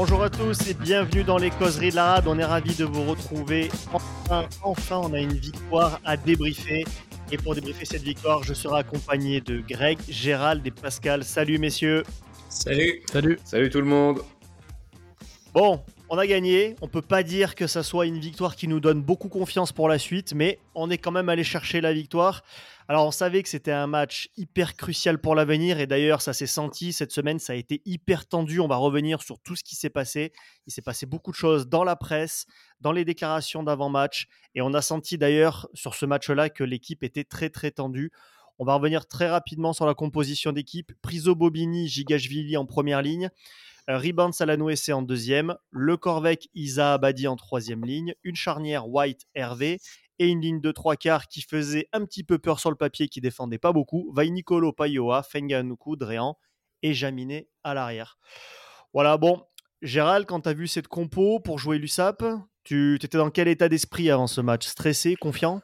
Bonjour à tous et bienvenue dans les causeries de la rade. On est ravis de vous retrouver. Enfin, enfin, on a une victoire à débriefer. Et pour débriefer cette victoire, je serai accompagné de Greg, Gérald et Pascal. Salut messieurs. Salut. Salut. Salut tout le monde. Bon, on a gagné. On peut pas dire que ça soit une victoire qui nous donne beaucoup confiance pour la suite, mais on est quand même allé chercher la victoire. Alors on savait que c'était un match hyper crucial pour l'avenir et d'ailleurs ça s'est senti cette semaine, ça a été hyper tendu. On va revenir sur tout ce qui s'est passé. Il s'est passé beaucoup de choses dans la presse, dans les déclarations d'avant-match et on a senti d'ailleurs sur ce match-là que l'équipe était très très tendue. On va revenir très rapidement sur la composition d'équipe. Priso Bobini, Gigashvili en première ligne. Euh, Riban Salanouessé en deuxième, Le Corvec Isa Abadi en troisième ligne, une charnière White Hervé et une ligne de trois quarts qui faisait un petit peu peur sur le papier, qui défendait pas beaucoup. Nicolo Payoa, Fenganuku, Dréan et Jaminé à l'arrière. Voilà, bon, Gérald, quand tu as vu cette compo pour jouer l'USAP, tu étais dans quel état d'esprit avant ce match? Stressé, confiant?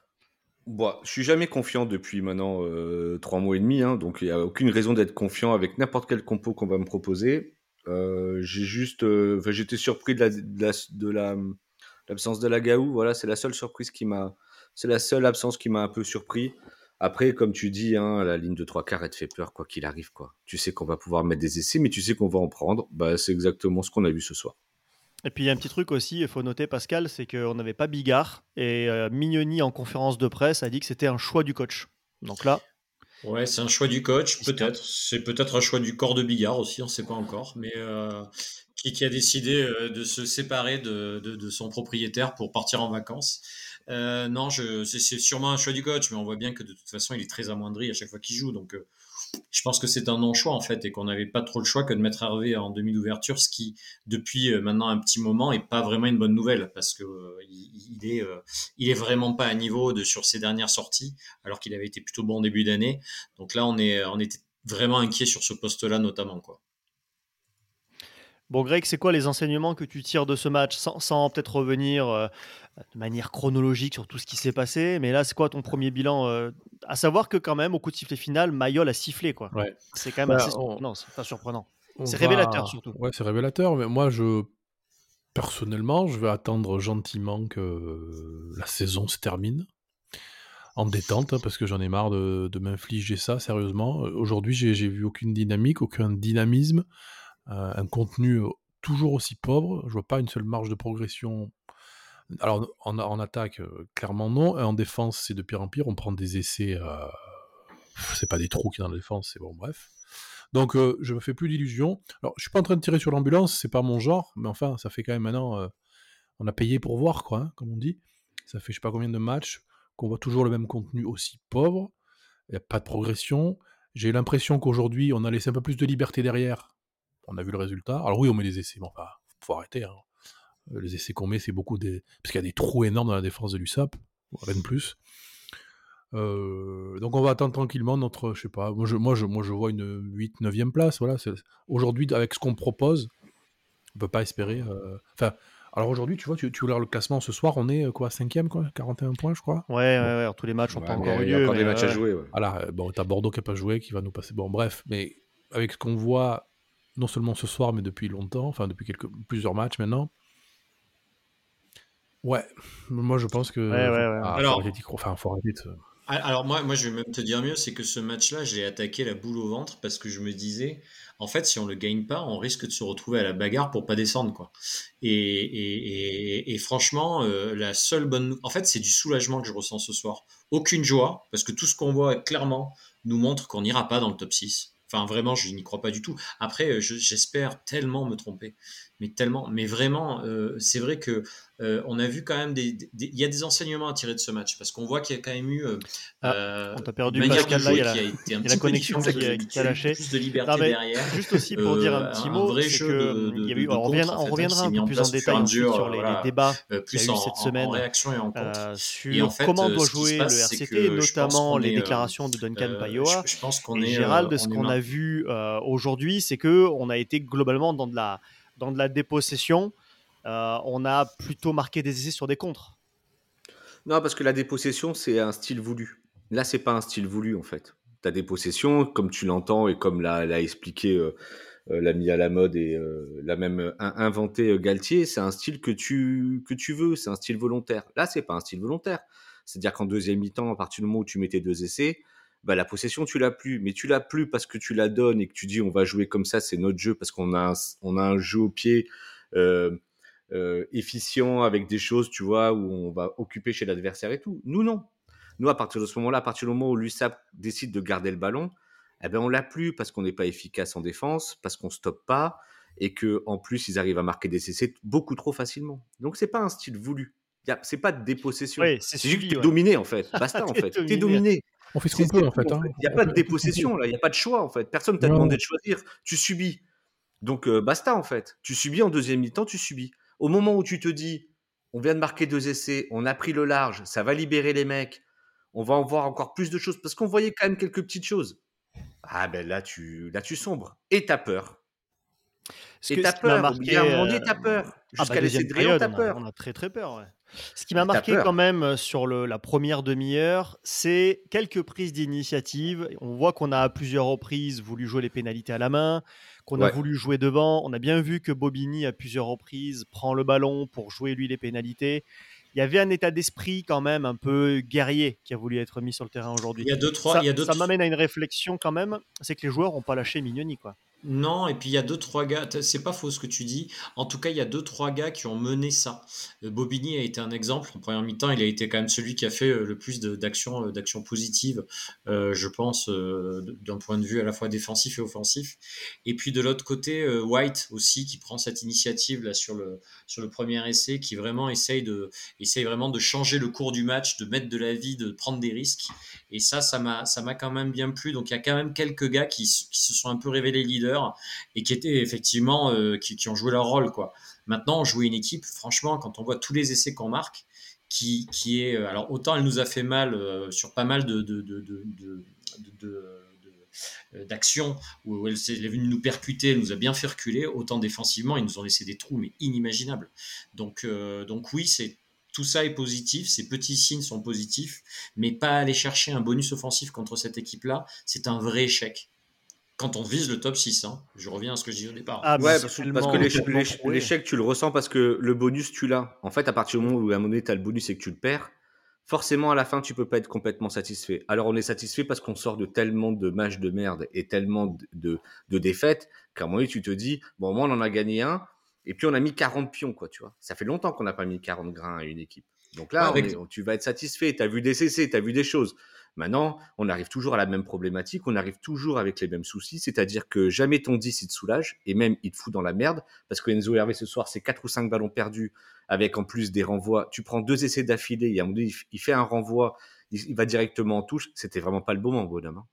Bon, je suis jamais confiant depuis maintenant euh, trois mois et demi, hein, donc il n'y a aucune raison d'être confiant avec n'importe quelle compo qu'on va me proposer. Euh, j'ai juste, euh, j'étais surpris de la, de la, l'absence de la Gaou. Voilà, c'est la seule surprise qui m'a, c'est la seule absence qui m'a un peu surpris. Après, comme tu dis, hein, la ligne de trois quarts, elle te fait peur, quoi qu'il arrive, quoi. Tu sais qu'on va pouvoir mettre des essais, mais tu sais qu'on va en prendre. Bah, c'est exactement ce qu'on a vu ce soir. Et puis il y a un petit truc aussi, il faut noter Pascal, c'est qu'on n'avait pas Bigard et euh, Mignoni en conférence de presse a dit que c'était un choix du coach. Donc là. Ouais, c'est un choix du coach, peut-être. C'est peut-être un choix du corps de Bigard aussi, on ne sait pas encore. Mais euh, qui, qui, a décidé euh, de se séparer de, de, de, son propriétaire pour partir en vacances. Euh, non, c'est sûrement un choix du coach, mais on voit bien que de toute façon, il est très amoindri à chaque fois qu'il joue. Donc, euh, je pense que c'est un non-choix en fait et qu'on n'avait pas trop le choix que de mettre Hervé en demi d'ouverture, ce qui depuis euh, maintenant un petit moment est pas vraiment une bonne nouvelle parce que euh, il, est vraiment pas à niveau de sur ses dernières sorties alors qu'il avait été plutôt bon début d'année. Donc là on est était vraiment inquiet sur ce poste-là notamment quoi. Bon, Greg, c'est quoi les enseignements que tu tires de ce match sans, sans peut-être revenir euh, de manière chronologique sur tout ce qui s'est passé Mais là, c'est quoi ton premier bilan euh, À savoir que, quand même, au coup de sifflet final, Mayol a sifflé. quoi. Ouais. C'est quand même Bah, assez on- Non, c'est pas surprenant. C'est va- révélateur, surtout. Ouais, c'est révélateur. Mais moi, je personnellement, je vais attendre gentiment que la saison se termine en détente, hein, parce que j'en ai marre de, de m'infliger ça sérieusement. Euh, Aujourd'hui, j'ai j'ai vu aucune dynamique, aucun dynamisme, euh, un contenu euh, toujours aussi pauvre. Je vois pas une seule marge de progression. Alors, en, en attaque, euh, clairement non. Et en défense, c'est de pire en pire. On prend des essais. euh, C'est pas des trous qui dans la défense, c'est bon, bref. Donc, euh, je me fais plus d'illusions. Alors, je suis pas en train de tirer sur l'ambulance, c'est pas mon genre, mais enfin, ça fait quand même maintenant. euh, on a payé pour voir, quoi, hein, comme on dit. Ça fait je sais pas combien de matchs qu'on voit toujours le même contenu aussi pauvre. Il n'y a pas de progression. J'ai l'impression qu'aujourd'hui, on a laissé un peu plus de liberté derrière. On a vu le résultat. Alors, oui, on met des essais, mais enfin, faut arrêter. hein. Euh, Les essais qu'on met, c'est beaucoup des. Parce qu'il y a des trous énormes dans la défense de l'USAP, rien de plus. Euh, donc on va attendre tranquillement notre, je sais pas, moi je, moi je, moi je vois une 8 9e place, voilà. Aujourd'hui, avec ce qu'on propose, on peut pas espérer. euh, Enfin, alors aujourd'hui, tu vois, tu, tu le classement ce soir, on est quoi, 5e, quoi, 41 points, je crois. Ouais, ouais, ouais. alors, tous les matchs n'ont Ouais, pas encore eu il y a lieu. encore des matchs à jouer. ouais. Voilà, bon, t'as Bordeaux qui a pas joué, qui va nous passer. Bon, bref, mais avec ce qu'on voit, non seulement ce soir, mais depuis longtemps, enfin depuis quelques, plusieurs matchs maintenant. Ouais, moi je pense que. Ouais, ouais, ouais. Ah, faut Alors- arrêter d'y croire. Enfin, faut arrêter de- Ah, Alors moi, moi, je vais même te dire mieux, c'est que ce match-là, je l'ai attaqué la boule au ventre parce que je me disais, en fait, si on le gagne pas, on risque de se retrouver à la bagarre pour pas descendre, quoi. Et, et, et, et franchement, euh, la seule bonne, en fait, c'est du soulagement que je ressens ce soir. Aucune joie, parce que tout ce qu'on voit clairement nous montre qu'on n'ira pas dans le top 6. Enfin, vraiment, je n'y crois pas du tout. Après, euh, je- j'espère tellement me tromper, mais tellement, mais vraiment, euh, c'est vrai que euh, on a vu quand même des, il y a des enseignements à tirer de ce match parce qu'on voit qu'il y a quand même eu euh, Ah, euh, on t'a perdu, Pascal, là, il y a la- a la connexion qui a- avec qui a lâché. Plus de liberté Non, mais derrière. Juste aussi pour dire un Euh, petit mot, c'est que de- y a eu- on reviendra, on un peu plus en détail sur les, voilà. les débats Euh, qu'il y a eu en, cette semaine. en réaction et en contre. euh, sur en fait, comment euh, doit jouer le RCT, notamment les euh, déclarations de Duncan Euh, Payoa. Et. Gérald, euh, ce qu'on a vu euh, aujourd'hui, c'est que on a été globalement dans de la, dans de la dépossession. Euh, on a plutôt marqué des essais sur des contres. Non, parce que la dépossession, c'est un style voulu. Là, c'est pas un style voulu, en fait. Ta dépossession, comme tu l'entends et comme l'a expliqué euh, l'a mis à la mode et l'a même inventé Galtier. C'est un style que tu que tu veux, c'est un style volontaire. Là, c'est pas un style volontaire. C'est-à-dire qu'en deuxième mi-temps, à partir du moment où tu mettais deux essais, bah, la possession, tu l'as plus. Mais tu l'as plus parce que tu la donnes et que tu dis on va jouer comme ça, c'est notre jeu, parce qu'on a, un, a un jeu au pied euh, euh, efficient avec des choses, tu vois, où on va occuper chez l'adversaire et tout. Nous, non. Nous, à partir de ce moment-là, à partir du moment où l'USAP décide de garder le ballon, eh ben, on l'a plus parce qu'on n'est pas efficace en défense, parce qu'on stoppe pas et que en plus ils arrivent à marquer des essais beaucoup trop facilement. Donc c'est pas un style voulu. C'est pas de dépossession. c'est juste que t'es dominé en fait. Basta en fait. T'es dominé. On fait ce qu'on peut en fait. Il n'y a pas de dépossession là, il n'y a pas de choix en fait. Personne t'a demandé de choisir. Tu subis. Donc euh, basta en fait. Tu subis en deuxième mi-temps, tu subis. Au moment où tu te dis, on vient de marquer deux essais, on a pris le large, ça va libérer les mecs, on va en voir encore plus de choses parce qu'on voyait quand même quelques petites choses. Ah ben là tu, là tu sombres et t'as peur. Et t'as peur. Marqué, à un moment donné, t'as peur. Euh, ah, Jusqu'à bah, Réan, t'as peur. On a très très peur. Ouais. Ce qui m'a marqué quand même euh, sur le, la première demi-heure, c'est quelques prises d'initiative. On voit qu'on a à plusieurs reprises voulu jouer les pénalités à la main, qu'on a voulu jouer devant. On a bien vu que Bobigny, à plusieurs reprises, prend le ballon pour jouer lui les pénalités. Il y avait un état d'esprit quand même un peu guerrier qui a voulu être mis sur le terrain aujourd'hui. Il y a deux, trois. Ça, ça m'amène à une réflexion quand même, c'est que les joueurs n'ont pas lâché Mignoni. Quoi. Non, et puis il y a deux, trois gars, c'est pas faux ce que tu dis. En tout cas, il y a deux, trois gars qui ont mené ça. Euh, Bobigny a été un exemple. En première mi-temps, il a été quand même celui qui a fait euh, le plus d'actions d'action positives, euh, je pense, d'un point de vue à la fois défensif et offensif. Et puis de l'autre côté, White aussi, qui prend cette initiative sur le, sur le premier essai, qui vraiment essaye, de, essaye vraiment de changer le cours du match, de mettre de la vie, de prendre des risques. Et ça, ça m'a quand même bien plu. Donc il y a quand même quelques gars qui, qui se sont un peu révélés leaders et qui étaient effectivement euh, qui, ont joué leur rôle quoi. Maintenant, jouer une équipe, franchement, quand on voit tous les essais qu'on marque, qui, qui est euh, alors autant elle nous a fait mal euh, sur pas mal de, de, de, d'action où elle, est venue nous percuter, elle nous a bien fait reculer, autant défensivement, ils nous ont laissé des trous mais inimaginables. Donc, donc oui, c'est tout ça est positif, ces petits signes sont positifs, mais pas aller chercher un bonus offensif contre cette équipe-là, c'est un vrai échec quand on vise le top 6. Hein. Je reviens à ce que je disais au départ. Ah, ouais, parce, que l'échec, tu le ressens parce que le bonus, tu l'as. En fait, à partir du moment où à un moment donné, tu as le bonus et que tu le perds, forcément, à la fin, tu peux pas être complètement satisfait. Alors, on est satisfait parce qu'on sort de tellement de matchs de merde et tellement de, de, défaites qu'à un moment donné, tu te dis, bon, moi, on en a gagné un et puis on a mis 40 pions, quoi, tu vois. Ça fait longtemps qu'on n'a pas mis 40 grains à une équipe. Donc là, tu vas être satisfait. Tu as vu des CC, tu as vu des choses. Maintenant, on arrive toujours à la même problématique, on arrive toujours avec les mêmes soucis, c'est-à-dire que jamais ton 10 il te soulage, et même il te fout dans la merde, parce que Enzo Hervé ce soir, c'est 4 ou 5 ballons perdus, avec en plus des renvois. Tu prends deux essais d'affilée, donné, il fait un renvoi, il, va directement en touche, c'était vraiment pas le moment, bonhomme. Hein.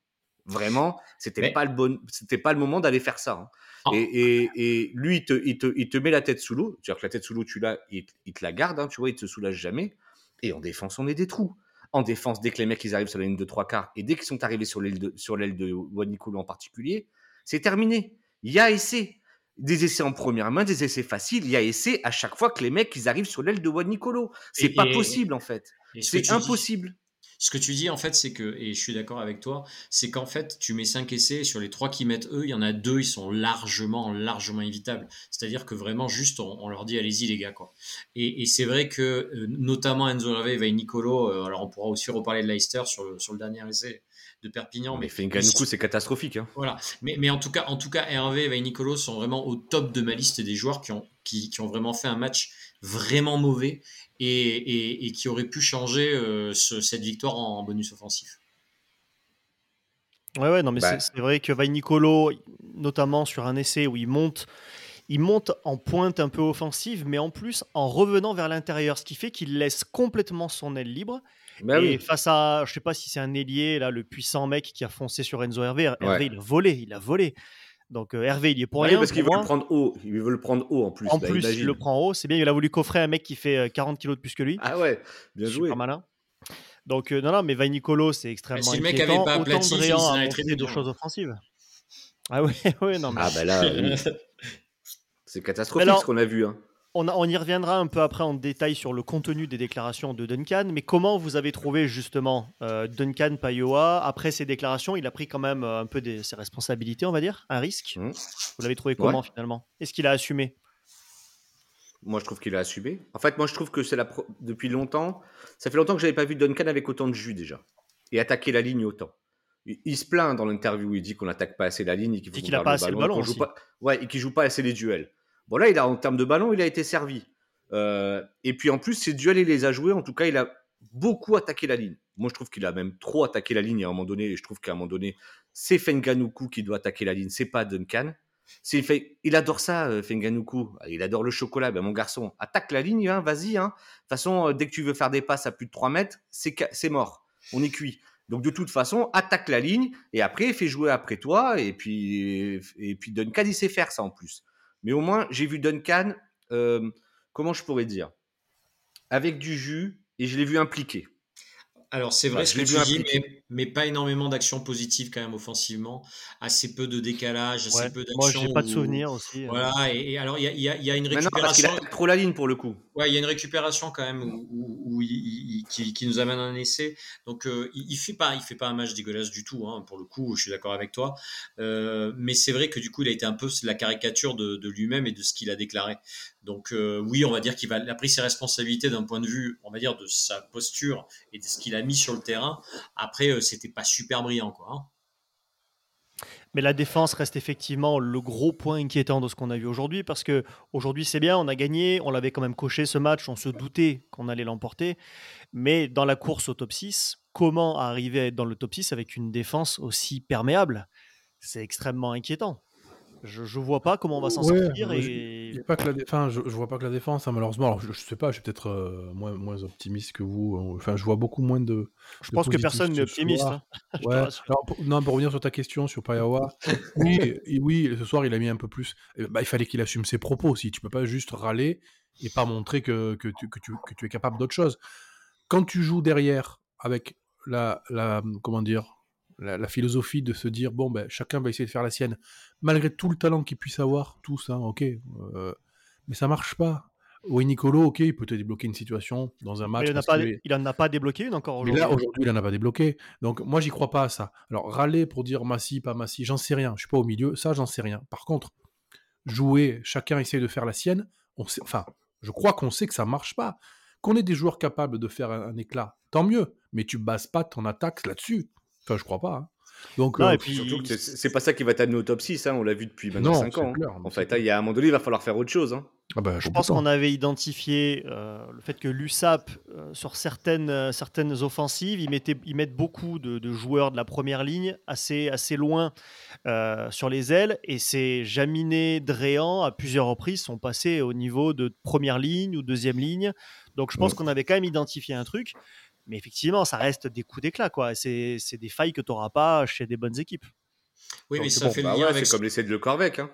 Vraiment, c'était pas le bon, c'était pas le moment d'aller faire ça. Hein. Ah. Et, lui, il te, il, te, il te, met la tête sous l'eau. C'est-à-dire que la tête sous l'eau, tu l'as, il, il, te la garde, hein, tu vois, il te soulage jamais. Et en défense, on est des trous en défense dès que les mecs ils arrivent sur la ligne de trois quarts et dès qu'ils sont arrivés sur l'aile de, sur l'aile de Wanicolo en particulier, c'est terminé. Il y a essai. Des essais en première main, des essais faciles, il y a essai à chaque fois que les mecs ils arrivent sur l'aile de Wanicolo. C'est pas possible en fait. C'est impossible ce que tu dis, en fait, c'est que, et je suis d'accord avec toi, c'est qu'en fait, tu mets 5 essais, sur les 3 qui mettent eux, il y en a deux, ils sont largement, largement évitables. C'est-à-dire que vraiment, juste, on, leur dit, allez-y, les gars, quoi. Et, c'est vrai que, euh, notamment Enzo Hervé et Nicolo, euh, alors on pourra aussi reparler de Leicester sur le, sur le dernier essai de Perpignan. Mais, mais coup, c'est catastrophique. Hein. Voilà. Mais, mais, en tout cas, en tout cas, Hervé et Nicolo sont vraiment au top de ma liste des joueurs qui ont, qui, qui ont vraiment fait un match vraiment mauvais et, qui aurait pu changer euh, cette victoire en, bonus offensif. Ouais, ouais, non, mais bah. c'est vrai que Nicolo, notamment sur un essai où il monte, il monte en pointe un peu offensive, mais en plus en revenant vers l'intérieur, ce qui fait qu'il laisse complètement son aile libre. Bah et face à, je sais pas si c'est un ailier, là, le puissant mec qui a foncé sur Enzo Hervé, Hervé il a volé, il a volé. Donc euh, Hervé, il est pour rien. Parce qu'il veut le prendre haut. Il veut le prendre haut en plus. En plus, il le prend haut. C'est bien. Il a voulu coffrer un mec qui fait 40 euh, kilos de plus que lui. Ah ouais, bien joué. Super malin. Donc euh, non, non, mais Vainicolo, c'est extrêmement. Si le mec avait pas aplati, il a deux choses offensives. Ah ouais, ouais, non. Mais... Ah bah là, c'est catastrophique ce qu'on a vu. Hein. On, y reviendra un peu après en détail sur le contenu des déclarations de Duncan, mais comment vous avez trouvé justement euh, Duncan Payoa après ses déclarations? Il a pris quand même euh, un peu de ses responsabilités, on va dire, un risque. Mmh. Vous l'avez trouvé comment finalement? Est-ce qu'il a assumé? Moi, je trouve qu'il a assumé. En fait, moi, je trouve que c'est la depuis longtemps. Ça fait longtemps que j'avais pas vu Duncan avec autant de jus déjà et attaquer la ligne autant. Il, se plaint dans l'interview, il dit qu'on n'attaque pas assez la ligne et qu'il n'a pas assez le ballon, joue pas, ouais, et qu'il joue pas assez les duels. Bon, là, il a, en termes de ballon, il a été servi. Euh, et puis en plus, ses duels, il les a joués. En tout cas, il a beaucoup attaqué la ligne. Moi, je trouve qu'il a même trop attaqué la ligne à un moment donné. Et je trouve qu'à un moment donné, c'est Fenganuku qui doit attaquer la ligne, c'est pas Duncan. Fait, il adore ça, euh, Fenganuku. Il adore le chocolat. Ben, mon garçon, attaque la ligne, hein, vas-y. Hein. De toute façon, euh, dès que tu veux faire des passes à plus de 3 mètres, c'est mort. On est cuit. Donc de toute façon, attaque la ligne et après fais jouer après toi et puis et puis Duncan il sait faire ça en plus. Mais au moins, j'ai vu Duncan, euh, comment je pourrais dire, avec du jus, et je l'ai vu impliqué. Alors c'est vrai ce que tu dis, mais, pas énormément d'actions positives quand même offensivement, assez peu de décalage, assez peu d'actions. Moi j'ai pas de souvenirs aussi. Hein. Voilà, et, alors il y, a, une récupération. parce qu'il a trop la ligne pour le coup. Ouais, il y a une récupération quand même où, qui, nous amène un essai. Donc euh, il, fait pas, il fait pas un match dégueulasse du tout. Hein, pour le coup, je suis d'accord avec toi. Euh, mais c'est vrai que du coup il a été un peu la caricature de, lui-même et de ce qu'il a déclaré. Donc euh, oui, on va dire qu'il a pris ses responsabilités d'un point de vue, on va dire, de sa posture et de ce qu'il a mis sur le terrain. Après, c'était pas super brillant, quoi. Hein. Mais la défense reste effectivement le gros point inquiétant de ce qu'on a vu aujourd'hui, parce que aujourd'hui c'est bien, on a gagné, on l'avait quand même coché ce match, on se doutait qu'on allait l'emporter, mais dans la course au top 6, comment arriver à être dans le top 6 avec une défense aussi perméable? C'est extrêmement inquiétant je, je vois pas comment on va s'en sortir. Et... pas que la enfin, je, je, vois pas que la défense, hein, malheureusement. Alors, je, je, sais pas, je suis peut-être euh, moins, moins optimiste que vous. Hein. Enfin, je vois beaucoup moins de. Je pense que personne n'est optimiste. Hein. ouais. pour, non, pour revenir sur ta question sur Payawa, oui, oui, ce soir, il a mis un peu plus. Bah, il fallait qu'il assume ses propos aussi. Tu peux pas juste râler et pas montrer que, que, tu, que, tu, que tu es capable d'autre chose. Quand tu joues derrière avec la, la comment dire, la, philosophie de se dire bon ben chacun va essayer de faire la sienne. Malgré tout le talent qu'il puisse avoir tous hein, ok euh, mais ça marche pas. Oui Nicolo ok il peut te débloquer une situation dans un match il, en a pas, débloqué une encore aujourd'hui aujourd'hui il en a pas débloqué. Donc moi j'y crois pas à ça. Alors râler pour dire Massi pas Massi j'en sais rien. Je suis pas au milieu ça j'en sais rien. Par contre jouer chacun essaye de faire la sienne on sait, enfin je crois qu'on sait que ça marche pas. Qu'on ait des joueurs capables de faire un éclair tant mieux. Mais tu bases pas ton attaque là-dessus Enfin, je crois pas. Hein. Donc, non, euh, et puis surtout que c'est pas ça qui va t'amener au top 6, hein, on l'a vu depuis maintenant 5 ans. Hein. en fait, il y a un moment donné, il va falloir faire autre chose. Ah bah, je pense qu'on avait identifié euh, le fait que l'USAP, euh, sur certaines, certaines offensives, ils, mettaient, ils mettent beaucoup de, joueurs de la première ligne assez, assez loin sur les ailes. Et c'est Jaminé, Dréan, à plusieurs reprises, sont passés au niveau de première ligne ou deuxième ligne. Donc je pense qu'on avait quand même identifié un truc. Mais effectivement, ça reste des coups d'éclat, quoi. C'est des failles que tu n'auras pas chez des bonnes équipes. Oui, mais ça fait le bah lien avec. C'est comme l'essai de Le Corvec, hein.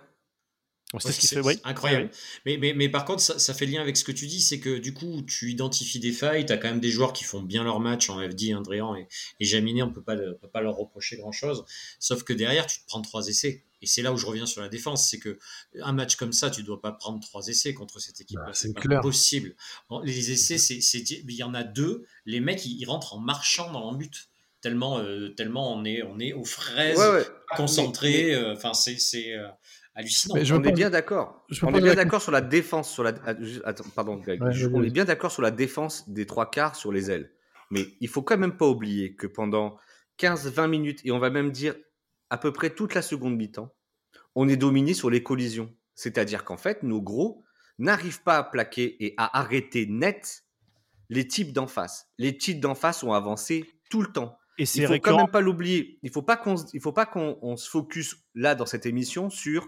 C'est ce qui fait, oui. Incroyable. Mais, mais, mais, par contre, ça, ça, fait lien avec ce que tu dis, c'est que du coup, tu identifies des failles, tu as quand même des joueurs qui font bien leur match en FD, Andréan et, et Jaminé, on ne peut pas leur reprocher grand-chose. Sauf que derrière, tu te prends trois essais. Et c'est là où je reviens sur la défense, c'est que un match comme ça, tu dois pas prendre trois essais contre cette équipe. Bah, c'est pas possible. les essais, c'est, il y en a deux. Les mecs, ils, rentrent en marchant dans but tellement, euh, tellement on est, on est aux fraises, concentrés. Euh, enfin, c'est, c'est euh, hallucinant. Mais on est bien d'accord. On est bien d'accord sur la défense, sur la. Attends, pardon, on est bien d'accord sur la défense des trois quarts sur les ailes. Mais il faut quand même pas oublier que pendant 15-20 minutes, et on va même dire à peu près toute la seconde mi-temps, on est dominé sur les collisions. C'est-à-dire qu'en fait, nos gros n'arrivent pas à plaquer et à arrêter net les types d'en face. Les types d'en face ont avancé tout le temps. Et il faut quand même pas l'oublier. Il faut pas qu'on, il faut pas qu'on se focus là dans cette émission sur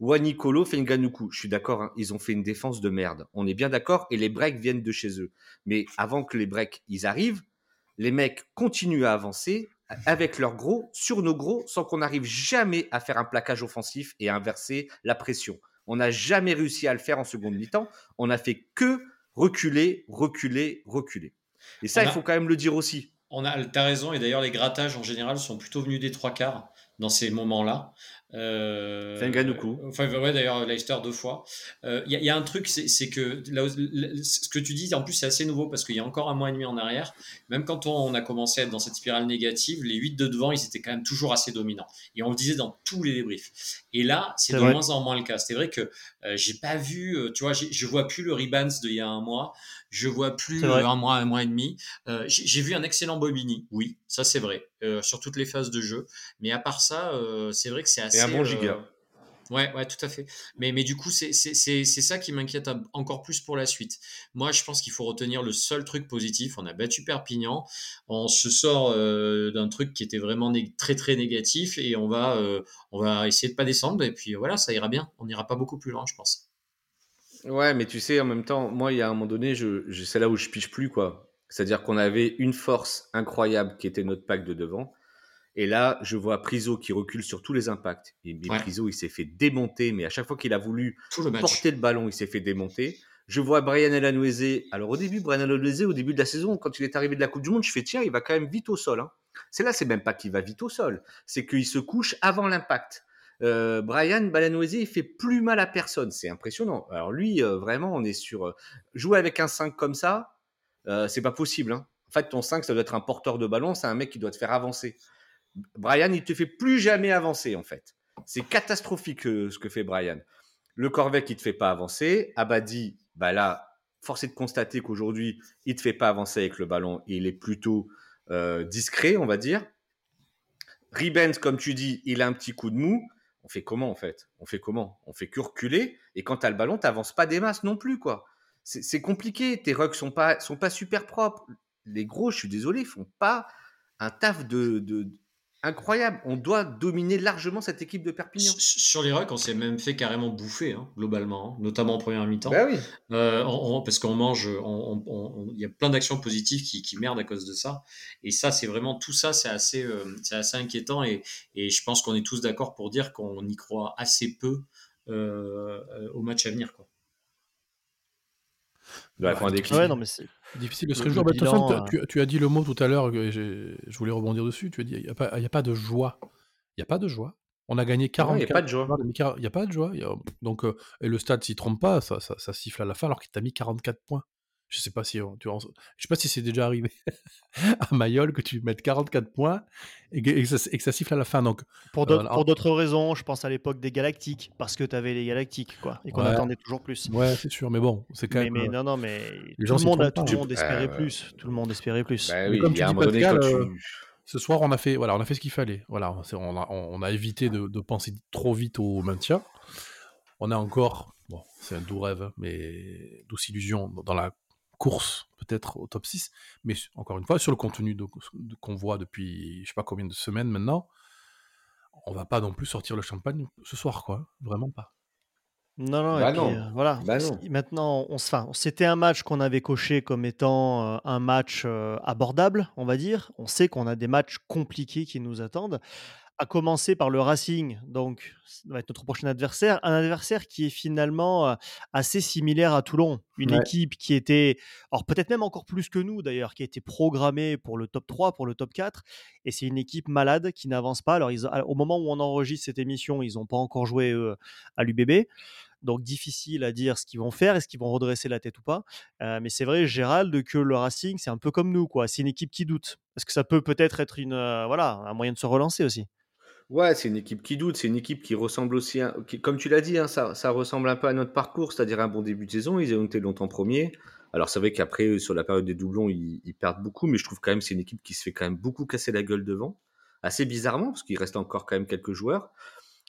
Wanikolo, Fenganuku. Je suis d'accord, hein, ils ont fait une défense de merde. On est bien d'accord et les breaks viennent de chez eux. Mais avant que les breaks ils arrivent, les mecs continuent à avancer avec leurs gros sur nos gros sans qu'on n'arrive jamais à faire un plaquage offensif et à inverser la pression. On n'a jamais réussi à le faire en seconde mi-temps. On n'a fait que reculer, reculer, reculer. Et ça, il faut quand même le dire aussi. On a, as raison, et d'ailleurs les grattages en général sont plutôt venus des trois quarts. Dans ces moments-là. Euh, Nganuku. Enfin, ouais, d'ailleurs, Leicester deux fois. Il euh, y, y, a un truc, c'est que là, ce que tu dis, en plus, c'est assez nouveau parce qu'il y a encore un mois et demi en arrière, même quand on, a commencé à être dans cette spirale négative, les 8 de devant, ils étaient quand même toujours assez dominants. Et on le disait dans tous les débriefs. Et là, c'est de moins en moins le cas. C'est vrai que euh, j'ai pas vu, euh, tu vois, je vois plus le Ribans d'il y a un mois. Je vois plus un mois, un mois et demi. Euh, j'ai vu un excellent Bobini, oui, ça c'est vrai, euh, sur toutes les phases de jeu. Mais à part ça, euh, c'est vrai que c'est assez. Et un bon giga. Ouais, ouais, tout à fait. Mais, mais du coup, c'est ça qui m'inquiète encore plus pour la suite. Moi, je pense qu'il faut retenir le seul truc positif. On a battu Perpignan. On se sort d'un truc qui était vraiment très, très négatif et on va, on va essayer de pas descendre. Et puis voilà, ça ira bien. On n'ira pas beaucoup plus loin, je pense. Ouais, mais tu sais, en même temps, moi, il y a un moment donné, je, je c'est là où je piche plus, quoi. C'est-à-dire qu'on avait une force incroyable qui était notre pack de devant. Et là, je vois Priso qui recule sur tous les impacts. Et Priso, il s'est fait démonter, mais à chaque fois qu'il a voulu porter le ballon, il s'est fait démonter. Je vois Brian Elanoise. Alors au début, Brian Elanoise, au début de la saison, quand il est arrivé de la Coupe du Monde, je fais tiens, il va quand même vite au sol. Hein. C'est là, c'est même pas qu'il va vite au sol, c'est qu'il se couche avant l'impact. Euh, Brian Balanoisier, il fait plus mal à personne. C'est impressionnant. Alors lui, euh, vraiment, on est sur euh, jouer avec un 5 comme ça, c'est pas possible. Hein. En fait, ton 5, ça doit être un porteur de ballon, c'est un mec qui doit te faire avancer. Brian, il te fait plus jamais avancer, en fait. C'est catastrophique ce que fait Brian. Le Corvette, il te fait pas avancer. Abadi, bah là, force est de constater qu'aujourd'hui, il te fait pas avancer avec le ballon. Il est plutôt discret, on va dire. Ribens, comme tu dis, il a un petit coup de mou on fait comment en fait? On fait comment? On fait que et quand tu as le ballon, tu pas des masses non plus quoi. C'est compliqué, tes rucks sont pas sont pas super propres. Les gros, je suis désolé, font pas un taf de, incroyable. On doit dominer largement cette équipe de Perpignan. Sur les rucks, on s'est même fait carrément bouffer, hein, globalement, hein, notamment en première mi-temps. Bah oui. Euh, parce qu'on mange, il y a plein d'actions positives qui, qui, merdent à cause de ça. Et ça, c'est vraiment tout ça, c'est assez, euh, assez inquiétant. Et, et je pense qu'on est tous d'accord pour dire qu'on y croit assez peu euh, au match à venir. Quoi. Ouais, non, mais c'est difficile de se réjouir. Bah, de toute façon, tu, tu, as dit le mot tout à l'heure, je voulais rebondir dessus. Tu as dit il n'y a, a, pas de joie. Il n'y a pas de joie. On a gagné 40 Il n'y a pas de joie. Il n'y a pas de joie. Donc, et le stade s'y trompe pas, ça, ça, ça, siffle à la fin alors qu'il t'a mis 44 points. Je sais pas si tu je sais pas si c'est déjà arrivé à Mayol que tu mettes 44 points et que, ça, siffle à la fin. Donc pour d'autres raisons, je pense à l'époque des Galactiques parce que tu avais les Galactiques quoi et qu'on attendait toujours plus. Ouais, c'est sûr, mais bon, c'est quand même. Mais non, non, mais tout, le monde, tout le monde espérait plus. Tout le monde espérait plus. Bah oui, comme tu dis, Pascal, euh, ce soir, on a fait, voilà, on a fait ce qu'il fallait. Voilà, on a, on a évité de, de penser trop vite au maintien. On a encore, bon, c'est un doux rêve, mais douce illusion dans la course peut-être au top 6, mais encore une fois, sur le contenu qu'on voit depuis je sais pas combien de semaines maintenant, on va pas non plus sortir le champagne ce soir, quoi. Vraiment pas. Non, non, bah euh, voilà. Bah maintenant, on, enfin, c'était un match qu'on avait coché comme étant euh, un match euh, abordable, on va dire. On sait qu'on a des matchs compliqués qui nous attendent à commencer par le Racing, donc ça va être notre prochain adversaire, un adversaire qui est finalement assez similaire à Toulon, une équipe qui était, alors peut-être même encore plus que nous d'ailleurs, qui a été programmée pour le top 3, pour le top 4, et c'est une équipe malade qui n'avance pas. Alors au moment où on enregistre cette émission, ils n'ont pas encore joué à l'UBB. Donc difficile à dire ce qu'ils vont faire, est-ce qu'ils vont redresser la tête ou pas. mais c'est vrai, Gérald, que le Racing, c'est un peu comme nous, quoi. C'est une équipe qui doute. Est-ce que ça peut peut-être être une, voilà, un moyen de se relancer aussi? Ouais, c'est une équipe qui doute, c'est une équipe qui ressemble aussi, comme tu l'as dit, hein, ça, ressemble un peu à notre parcours, c'est-à-dire un bon début de saison. Ils ont été longtemps premiers. Alors c'est vrai qu'après, sur la période des doublons, ils, perdent beaucoup, mais je trouve quand même c'est une équipe qui se fait quand même beaucoup casser la gueule devant. Assez bizarrement, parce qu'il reste encore quand même quelques joueurs,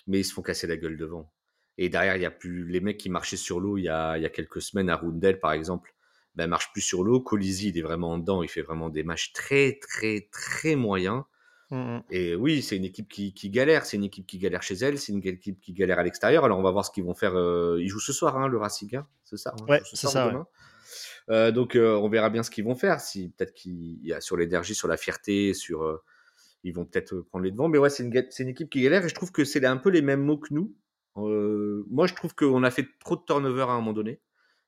mais ils se font casser la gueule devant. Et derrière, il y a plus les mecs qui marchaient sur l'eau il y a, quelques semaines à Rundel, par exemple, ben marchent plus sur l'eau. Colisi, il est vraiment en dedans, il fait vraiment des matchs très très très moyens. Mmh. Et oui, c'est une équipe qui, qui galère. C'est une équipe qui galère chez elle. C'est une équipe qui galère à l'extérieur. Alors, on va voir ce qu'ils vont faire. Euh, ils jouent ce soir, hein, le Racing, hein, c'est ça hein, Ouais, c'est ça. Euh, donc, euh, on verra bien ce qu'ils vont faire. Si peut-être qu'il y a sur l'énergie, sur la fierté, sur ils vont peut-être prendre les devants. Mais ouais, c'est une, une, équipe qui galère. Et je trouve que c'est un peu les mêmes mots que nous. moi, je trouve qu'on a fait trop de turnover à un moment donné.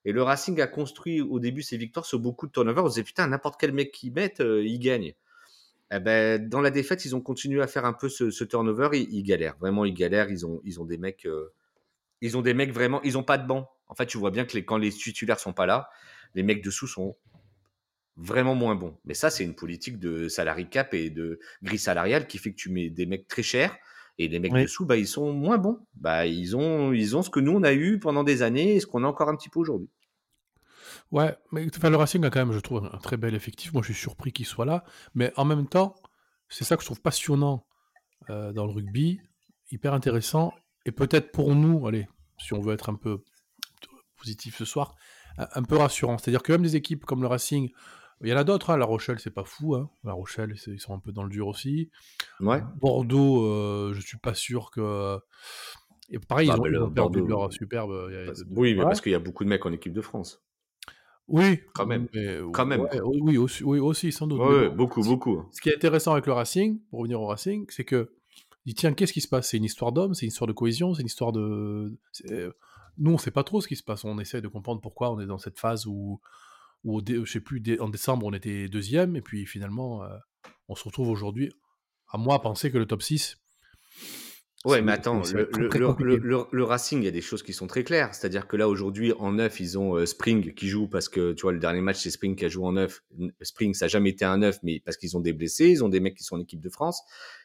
Et le Racing a construit au début ses victoires sur beaucoup de turnover. On se disait putain, n'importe quel mec qui mette, il gagne. Eh ben, dans la défaite, ils ont continué à faire un peu ce, turnover. Ils, ils, galèrent, vraiment, ils galèrent. Ils ont, ils ont des mecs, euh, ils ont des mecs vraiment, ils ont pas de banc. En fait, tu vois bien que les, quand les titulaires sont pas là, les mecs dessous sont vraiment moins bons. Mais ça, c'est une politique de salary cap et de grille salariale qui fait que tu mets des mecs très chers et les mecs dessous, bah, ils sont moins bons. Bah, ils ont, ils ont ce que nous on a eu pendant des années et ce qu'on a encore un petit peu aujourd'hui. Ouais, mais enfin, le Racing a quand même, je trouve, un très bel effectif. Moi, je suis surpris qu'il soit là. Mais en même temps, c'est ça que je trouve passionnant euh, dans le rugby, hyper intéressant. Et peut-être pour nous, allez, si on veut être un peu positif ce soir, un peu rassurant. C'est-à-dire que même des équipes comme le Racing, il y en a d'autres, hein. La Rochelle, c'est pas fou. Hein. La Rochelle, ils sont un peu dans le dur aussi. Ouais. Bordeaux, euh, je suis pas sûr que. Et pareil, ils, bah, ont, perdu leur superbe. oui, mais parce qu'il y a beaucoup de mecs en équipe de France. Oui, quand même. quand même. oui, aussi, oui, aussi, sans doute. Oui, beaucoup, beaucoup. Ce qui est intéressant avec le Racing, pour revenir au Racing, c'est que, dit, tiens, qu'est-ce qui se passe? C'est une histoire d'homme, c'est une histoire de cohésion, c'est une histoire de. Nous, on sait pas trop ce qui se passe. On essaie de comprendre pourquoi on est dans cette phase où ou je sais plus, en décembre, on était deuxième, et puis finalement, euh, on se retrouve aujourd'hui, à moi, penser que le top 6. Ouais, mais attends, le, Racing, il y a des choses qui sont très claires. C'est-à-dire que là, aujourd'hui, en neuf, ils ont euh, Spring qui joue parce que, tu vois, le dernier match, c'est Spring qui a joué en neuf. Spring, ça n'a jamais été un neuf, mais parce qu'ils ont des blessés, ils ont des mecs qui sont en équipe de France.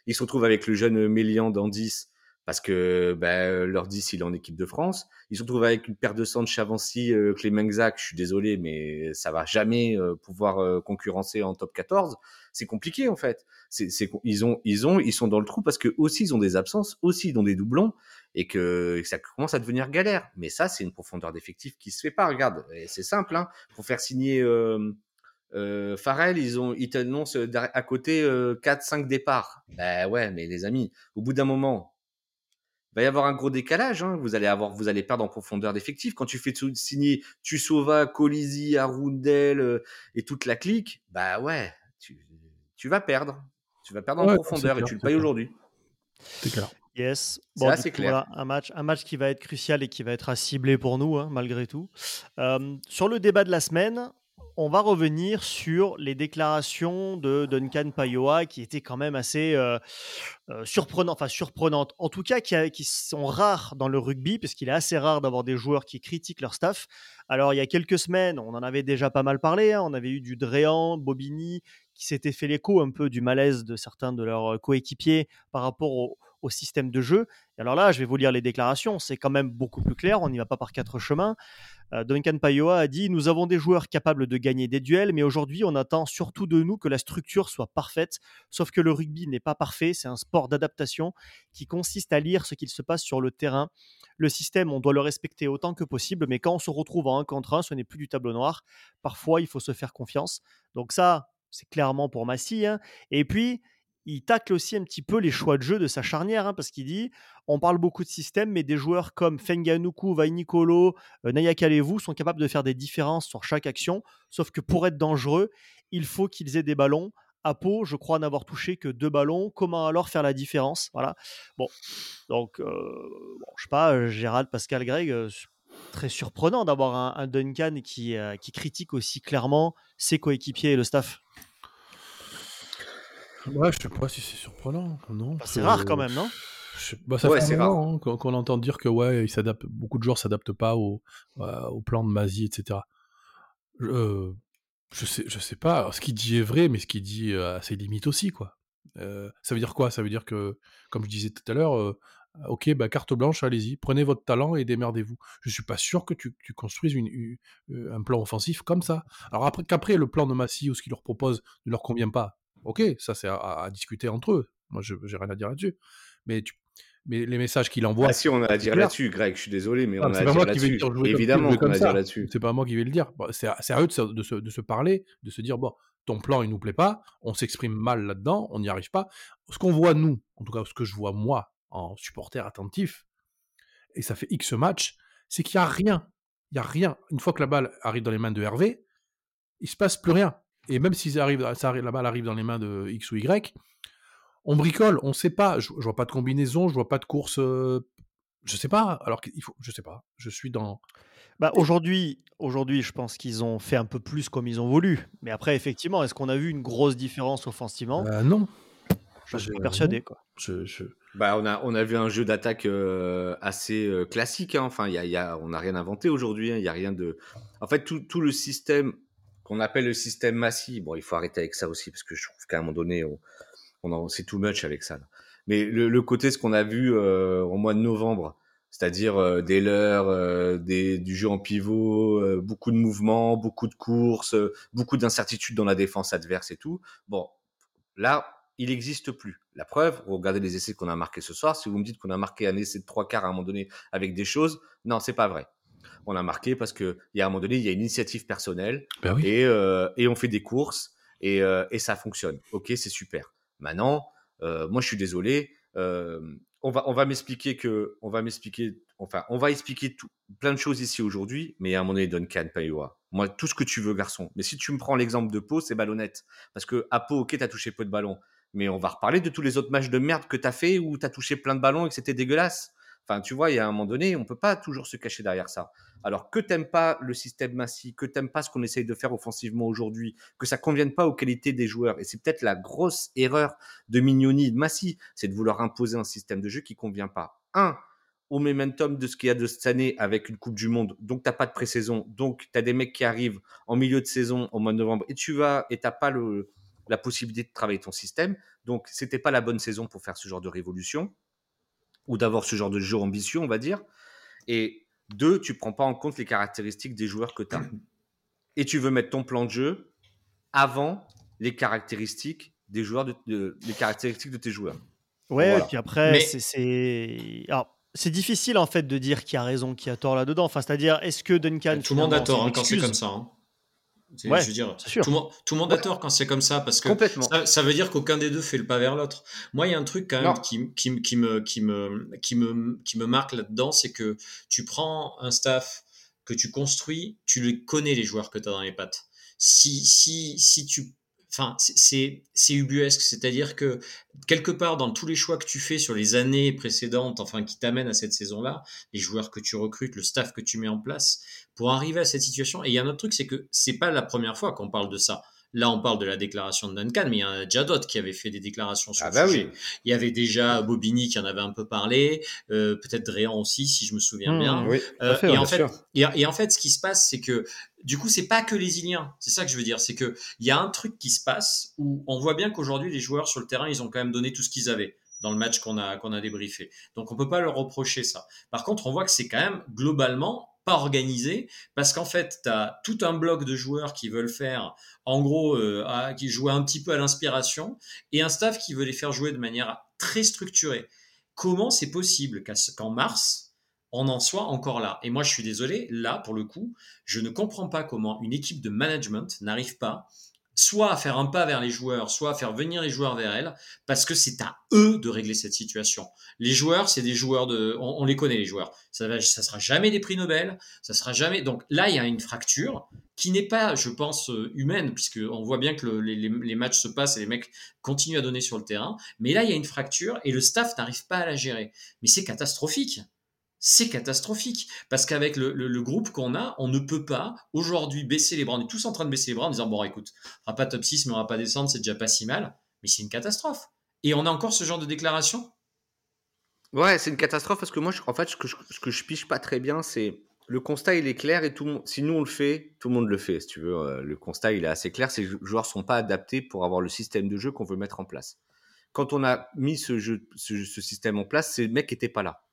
Ils se retrouvent avec le jeune Mélian dans 10 parce que ben, leur 10 il est en équipe de France. Ils se retrouvent avec une paire de sang de Chavancy, euh, Clément-Zac, je suis désolé, mais ça va jamais euh, pouvoir euh, concurrencer en top 14. C'est compliqué en fait. C'est, ils ont, ils ont, ils sont dans le trou parce que aussi ils ont des absences, aussi ils ont des doublons et que, ça commence à devenir galère. Mais ça, c'est une profondeur d'effectif qui se fait pas. Regarde, c'est simple. Hein. Pour faire signer euh, euh, Farrell, ils ont, ils t'annoncent à côté 4-5 départs. Ben ouais, mais les amis, au bout d'un moment, va y avoir un gros décalage. Hein. Vous allez avoir, vous allez perdre en profondeur d'effectif. Quand tu fais signer Tusova, Colisi, Arundel euh, et toute la clique, bah ouais, tu, tu vas perdre. Tu vas perdre en profondeur et tu le payes aujourd'hui. C'est clair. Yes. Bon, c'est clair. un, match, un match qui va être crucial et qui va être à cibler pour nous, hein, malgré tout. Euh, sur le débat de la semaine, on va revenir sur les déclarations de Duncan Payoa qui étaient quand même assez euh, euh, surprenantes, enfin surprenantes, en tout cas qui, sont rares dans le rugby, parce qu'il est assez rare d'avoir des joueurs qui critiquent leur staff. Alors il y a quelques semaines, on en avait déjà pas mal parlé, hein. on avait eu du Dréan, Bobigny, qui s'était fait l'écho un peu du malaise de certains de leurs euh, coéquipiers par rapport au, au système de jeu. Et alors là, je vais vous lire les déclarations, c'est quand même beaucoup plus clair, on n'y va pas par quatre chemins. Euh, Duncan Payoa a dit Nous avons des joueurs capables de gagner des duels, mais aujourd'hui, on attend surtout de nous que la structure soit parfaite. Sauf que le rugby n'est pas parfait, c'est un sport d'adaptation qui consiste à lire ce qu'il se passe sur le terrain. Le système, on doit le respecter autant que possible, mais quand on se retrouve en un contre un, ce n'est plus du tableau noir. Parfois, il faut se faire confiance. Donc, ça, c'est clairement pour Massy. Hein. Et puis, il tacle aussi un petit peu les choix de jeu de sa charnière, hein, parce qu'il dit on parle beaucoup de système, mais des joueurs comme Fenganuku, Vainikolo, euh, Naya Kalevu sont capables de faire des différences sur chaque action, sauf que pour être dangereux, il faut qu'ils aient des ballons. À Pau, je crois n'avoir touché que deux ballons. Comment alors faire la différence? Voilà. Bon, donc, euh, je sais pas, euh, Gérald, Pascal, Greg, très surprenant d'avoir un, Duncan qui critique aussi clairement ses coéquipiers et le staff. Ouais, je sais pas si c'est surprenant, non. Bah, c'est rare quand même, non? bah, ça fait moment hein, qu'on entend dire que ouais, il s'adapte, beaucoup de joueurs s'adaptent pas au, au plan de Mazie, etc. Je, je sais, je sais pas. ce qu'il dit est vrai, mais ce qu'il dit a ses limites aussi, quoi. Euh, ça veut dire quoi? Ça veut dire que, comme je disais tout à l'heure, euh, ok, bah, carte blanche, allez-y, prenez votre talent et démerdez-vous. Je suis pas sûr que tu, tu construises une, un plan offensif comme ça. Alors après qu'après le plan de Massy ou ce qu'il leur propose ne leur convient pas, ok, ça c'est à, discuter entre eux. Moi, je j'ai rien à dire là-dessus. Mais, mais les messages qu'il envoie. Ah si, on a à dire là-dessus, Greg. Je suis désolé, mais on a à dire là-dessus. Évidemment qu'on a à dire là-dessus. C'est pas moi qui vais le dire. c'est à eux de se, de, se, parler, de se dire bon, ton plan il nous plaît pas, on s'exprime mal là-dedans, on n'y arrive pas. Ce qu'on voit nous, en tout cas ce que je vois moi en supporter attentif, et ça fait X match, c'est qu'il y a rien. Il y a rien. Une fois que la balle arrive dans les mains de Hervé, il se passe plus rien. Et même si ça arrive, ça arrive, la balle arrive dans les mains de X ou Y, on bricole, on ne sait pas. Je, ne vois pas de combinaison, je vois pas de course. Je euh, je sais pas. Alors qu'il faut, je sais pas. Je suis dans. Bah, aujourd'hui, aujourd'hui, je pense qu'ils ont fait un peu plus comme ils ont voulu. Mais après, effectivement, est-ce qu'on a vu une grosse différence offensivement? Bah, non. Je suis persuadé. Quoi. Je, je- Bah, on a, on a vu un jeu d'attaque euh, assez euh, classique. hein. Enfin, il y a, y a- on n'a rien inventé aujourd'hui. hein. Il y a rien de. En fait, tout, tout le système qu'on appelle le système Massy. Bon, il faut arrêter avec ça aussi parce que je trouve qu'à un moment donné, on, en- c'est too much avec ça. Mais le, le côté, ce qu'on a vu euh, au mois de novembre, c'est-à-dire euh, des leurres, euh, des, du jeu en pivot, euh, beaucoup de mouvements, beaucoup de courses, euh, beaucoup d'incertitudes dans la défense adverse et tout. Bon, là, il n'existe plus. La preuve, regardez les essais qu'on a marqués ce soir. Si vous me dites qu'on a marqué un essai de trois quarts à un moment donné avec des choses, non, c'est pas vrai. On a marqué parce que il y a un moment donné, il y a une initiative personnelle Ben oui. et, euh, et on fait des courses et, euh, et ça fonctionne. Ok, c'est super. Maintenant, euh, moi, je suis désolé. on va, on va m'expliquer que, on va m'expliquer, enfin, on va expliquer tout, plein de choses ici aujourd'hui, mais à un moment donné, Duncan Paiwa. Moi, tout ce que tu veux, garçon. Mais si tu me prends l'exemple de Pau, c'est ballonnette. Parce que à Pau, ok, t'as touché peu de ballons. Mais on va reparler de tous les autres matchs de merde que t'as fait où t'as touché plein de ballons et que c'était dégueulasse. Enfin, tu vois, il y a un moment donné, on peut pas toujours se cacher derrière ça. Alors que t'aimes pas le système Massy, que t'aimes pas ce qu'on essaye de faire offensivement aujourd'hui, que ça convienne pas aux qualités des joueurs, et c'est peut-être la grosse erreur de Mignoni et de Massy, c'est de vouloir imposer un système de jeu qui convient pas. Un, au momentum de ce qu'il y a de cette année avec une Coupe du Monde, donc t'as pas de pré-saison, donc t'as des mecs qui arrivent en milieu de saison, au mois de novembre, et tu vas, et t'as pas le, la possibilité de travailler ton système, donc c'était pas la bonne saison pour faire ce genre de révolution, ou d'avoir ce genre de jeu ambitieux, on va dire. Et deux, tu prends pas en compte les caractéristiques des joueurs que tu as. Et tu veux mettre ton plan de jeu avant les caractéristiques des joueurs de, de- les caractéristiques de tes joueurs. Ouais, Voilà. et puis après, Mais- c'est- c'est. Alors, c'est difficile en fait de dire qui a raison, qui a tort là-dedans. Enfin, c'est-à-dire, est-ce que Duncan. Tout le monde a tort c'est hein, quand c'est comme ça. hein. Ouais, je veux dire, sûr. Tout, le monde- tout le monde a tort quand c'est comme ça parce que ça, ça veut dire qu'aucun des deux fait le pas vers l'autre. Moi, il y a un truc quand même Non. qui, qui, qui me, qui, me, qui, me, qui me marque là-dedans, c'est que tu prends un staff que tu construis, tu les connais les joueurs que tu as dans les pattes. Si, si, si tu. Enfin, c'est- c'est ubuesque, c'est-à-dire que quelque part dans tous les choix que tu fais sur les années précédentes, enfin qui t'amènent à cette saison-là, les joueurs que tu recrutes, le staff que tu mets en place, pour arriver à cette situation. Et il y a un autre truc, c'est que c'est pas la première fois qu'on parle de ça. Là, on parle de la déclaration de Duncan, mais il y en a déjà d'autres qui avaient fait des déclarations sur Ah le bah sujet. oui. Il y avait déjà Bobigny qui en avait un peu parlé, euh, peut-être Dréan aussi, si je me souviens Mmh, bien. Oui. Euh, fait, et, en fait, sûr. et, et en fait, ce qui se passe, c'est que du coup, c'est pas que les Iliens. C'est ça que je veux dire. C'est que il y a un truc qui se passe où on voit bien qu'aujourd'hui, les joueurs sur le terrain, ils ont quand même donné tout ce qu'ils avaient dans le match qu'on a qu'on a débriefé. Donc, on peut pas leur reprocher ça. Par contre, on voit que c'est quand même globalement pas organisé parce qu'en fait, tu as tout un bloc de joueurs qui veulent faire, en gros, euh, à- qui jouent un petit peu à l'inspiration et un staff qui veut les faire jouer de manière très structurée. Comment c'est possible qu'en mars, on en soit encore là? Et moi, je suis désolé, là, pour le coup, je ne comprends pas comment une équipe de management n'arrive pas soit faire un pas vers les joueurs, soit faire venir les joueurs vers elle, parce que c'est à eux de régler cette situation. Les joueurs, c'est des joueurs de, on, les connaît les joueurs. Ça va, ça sera jamais des prix Nobel, ça sera jamais. Donc là, il y a une fracture qui n'est pas, je pense, euh, humaine, puisque on voit bien que le- les, les- les matchs se passent et les mecs continuent à donner sur le terrain. Mais là, il y a une fracture et le staff n'arrive pas à la gérer. Mais c'est catastrophique. C'est catastrophique parce qu'avec le, groupe qu'on a, on ne peut pas aujourd'hui baisser les bras. On est tous en train de baisser les bras en disant bon, écoute, on fera pas top 6, mais on va pas descendre, c'est déjà pas si mal. Mais c'est une catastrophe. Et on a encore ce genre de déclaration? Ouais, c'est une catastrophe parce que moi, en fait, ce que je, ce piche pas très bien, c'est le constat, il est clair et tout si nous on le fait, tout le monde le fait, tu veux. Euh, Le constat, il est assez clair, les joueurs sont pas adaptés pour avoir le système de jeu qu'on veut mettre en place. Quand on a mis ce, jeu, ce, ce système en place, ces mecs n'étaient pas là.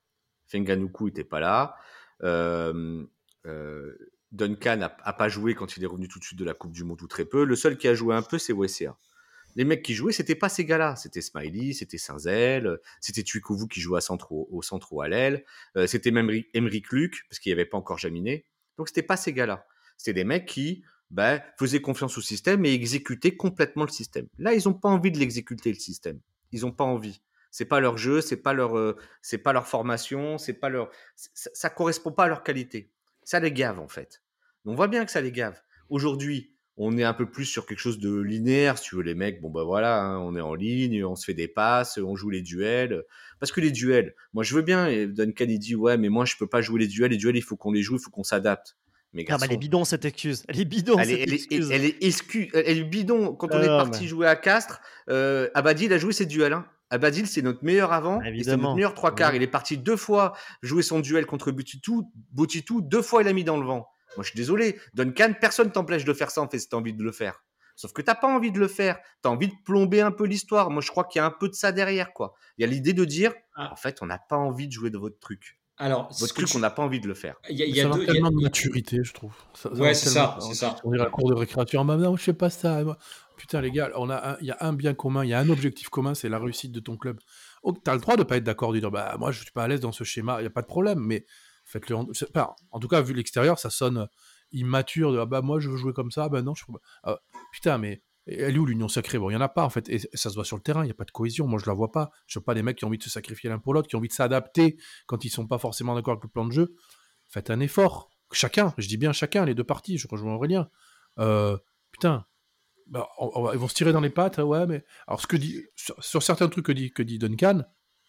Fenganuku n'était pas là. Euh, euh, Duncan n'a pas joué quand il est revenu tout de suite de la Coupe du Monde ou très peu. Le seul qui a joué un peu, c'est WCA. Les mecs qui jouaient, c'était pas ces gars-là. C'était Smiley, c'était Saint-Zel, c'était Tuikovu qui jouait au, centre ou à l'aile, euh, c'était même Ri- Emeric Luc, parce qu'il n'y avait pas encore Jaminé. Donc c'était pas ces gars-là. C'était des mecs qui ben, faisaient confiance au système et exécutaient complètement le système. Là, ils n'ont pas envie de l'exécuter, le système. Ils n'ont pas envie. C'est pas leur jeu, c'est pas leur, euh, c'est pas leur formation, c'est pas leur, ça, ça correspond pas à leur qualité. Ça les gave en fait. On voit bien que ça les gave. Aujourd'hui, on est un peu plus sur quelque chose de linéaire, si tu veux. Les mecs, bon, bah voilà, hein, on est en ligne, on se fait des passes, on joue les duels. Parce que les duels, moi, je veux bien. Et Duncan, il dit, ouais, mais moi, je peux pas jouer les duels. Les duels, il faut qu'on les joue, il faut qu'on s'adapte. Mais ah bah, elle est bidon cette excuse. Elle est bidon elle cette est, excuse. Elle est, elle est bidon. Quand on est parti jouer à Castres, euh, Abadil a joué ses duels. Hein. Abadil, c'est notre meilleur avant. C'est notre meilleur trois quarts. Il est parti deux fois jouer son duel contre Boutitou. Boutitou, deux fois, il a mis dans le vent. Moi, je suis désolé. Duncan, personne t'empêche de faire ça en fait si tu as envie de le faire. Sauf que t'as pas envie de le faire. Tu as envie de plomber un peu l'histoire. Moi, je crois qu'il y a un peu de ça derrière, quoi. Il y a l'idée de dire, ah. en fait, on n'a pas envie de jouer de votre truc. Alors, votre truc, on n'a pas envie de le faire. Il y a, tellement de maturité, je trouve. ouais, c'est ça, c'est ça. On est à la cour de récréation. Ah, non, je sais pas ça. Putain, les gars, il y a un bien commun, il y a un objectif commun, c'est la réussite de ton club. Oh, tu as le droit de pas être d'accord, de dire, bah, moi, je suis pas à l'aise dans ce schéma, il n'y a pas de problème, mais faites-le. En... en tout cas, vu l'extérieur, ça sonne immature de, ah, bah, moi, je veux jouer comme ça, bah, non, je ah, putain, mais elle est où l'union sacrée? Bon, il n'y en a pas en fait, et ça se voit sur le terrain, il n'y a pas de cohésion, moi je la vois pas. Je vois pas des mecs qui ont envie de se sacrifier l'un pour l'autre, qui ont envie de s'adapter quand ils sont pas forcément d'accord avec le plan de jeu. Faites un effort, chacun, je dis bien chacun, les deux parties, je rejoins Aurélien. Euh, putain, bah, ils vont se tirer dans les pattes, ouais, mais alors sur, certains trucs que dit Duncan,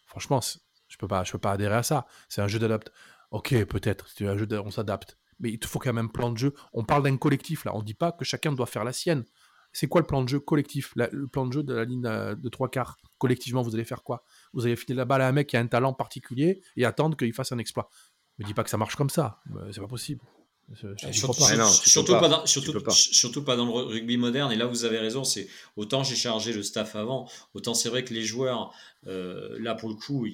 franchement, je peux pas, je peux pas adhérer à ça. C'est un jeu d'adapte. Ok, peut-être, c'est un jeu, on s'adapte, mais il te faut quand même un plan de jeu. On parle d'un collectif là, on dit pas que chacun doit faire la sienne. C'est quoi le plan de jeu collectif? Le plan de jeu de la ligne euh, de trois quarts? Collectivement, vous allez faire quoi? Vous allez filer la balle à un mec qui a un talent particulier et attendre qu'il fasse un exploit. Ne me dis pas que ça marche comme ça. C'est pas possible. Surtout, pas. dans, surtout, pas. dans le rugby moderne. Et là, vous avez raison. C'est autant j'ai chargé le staff avant, autant c'est vrai que les joueurs, euh, là pour le coup,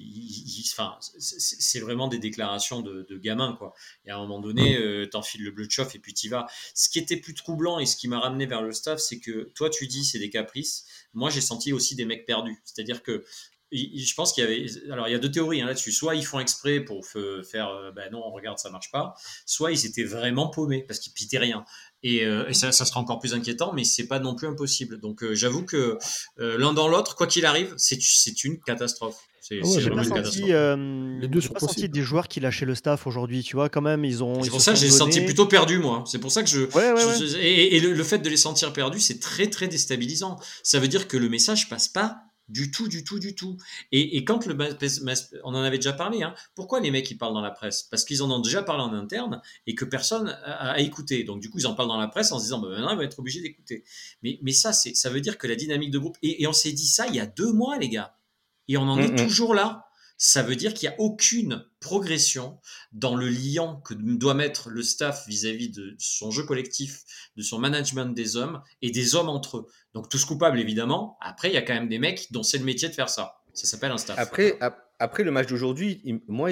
c'est vraiment des déclarations de, gamins quoi. Et à un moment donné, euh, t'enfiles le bleu de chauffe et puis t'y vas. Ce qui était plus troublant et ce qui m'a ramené vers le staff, c'est que toi tu dis c'est des caprices. Moi j'ai senti aussi des mecs perdus. C'est-à-dire que je pense qu'il y avait. Alors, il y a deux théories hein, là-dessus. Soit ils font exprès pour faire. Euh, ben non, regarde, ça marche pas. Soit ils étaient vraiment paumés parce qu'ils pitaient rien. Et, euh, ça, sera encore plus inquiétant, mais c'est pas non plus impossible. Donc, euh, j'avoue que l'un dans l'autre, quoi qu'il arrive, c'est une catastrophe. C'est oh, vraiment une catastrophe. Les deux sont pas senti des joueurs qui lâchaient le staff aujourd'hui. Tu vois, quand même, ils ont. C'est pour ça que j'ai senti plutôt perdu, moi. C'est pour ça que je. et, le, fait de les sentir perdus, c'est très, très déstabilisant. Ça veut dire que le message passe pas du tout, du tout, du tout. Et, quand le on en avait déjà parlé, hein, pourquoi les mecs ils parlent dans la presse? Parce qu'ils en ont déjà parlé en interne et que personne a, écouté. Donc du coup ils en parlent dans la presse en se disant bah, maintenant ils vont être obligés d'écouter. Mais, mais ça, c'est, ça veut dire que la dynamique de groupe. Et, on s'est dit ça il y a deux mois les gars. Et on en est toujours là ça veut dire qu'il n'y a aucune progression dans le lien que doit mettre le staff vis-à-vis de son jeu collectif, de son management des hommes et des hommes entre eux. Donc tous coupables évidemment. Après, il y a quand même des mecs dont c'est le métier de faire ça. Ça s'appelle un staff. Après, après le match d'aujourd'hui, moi,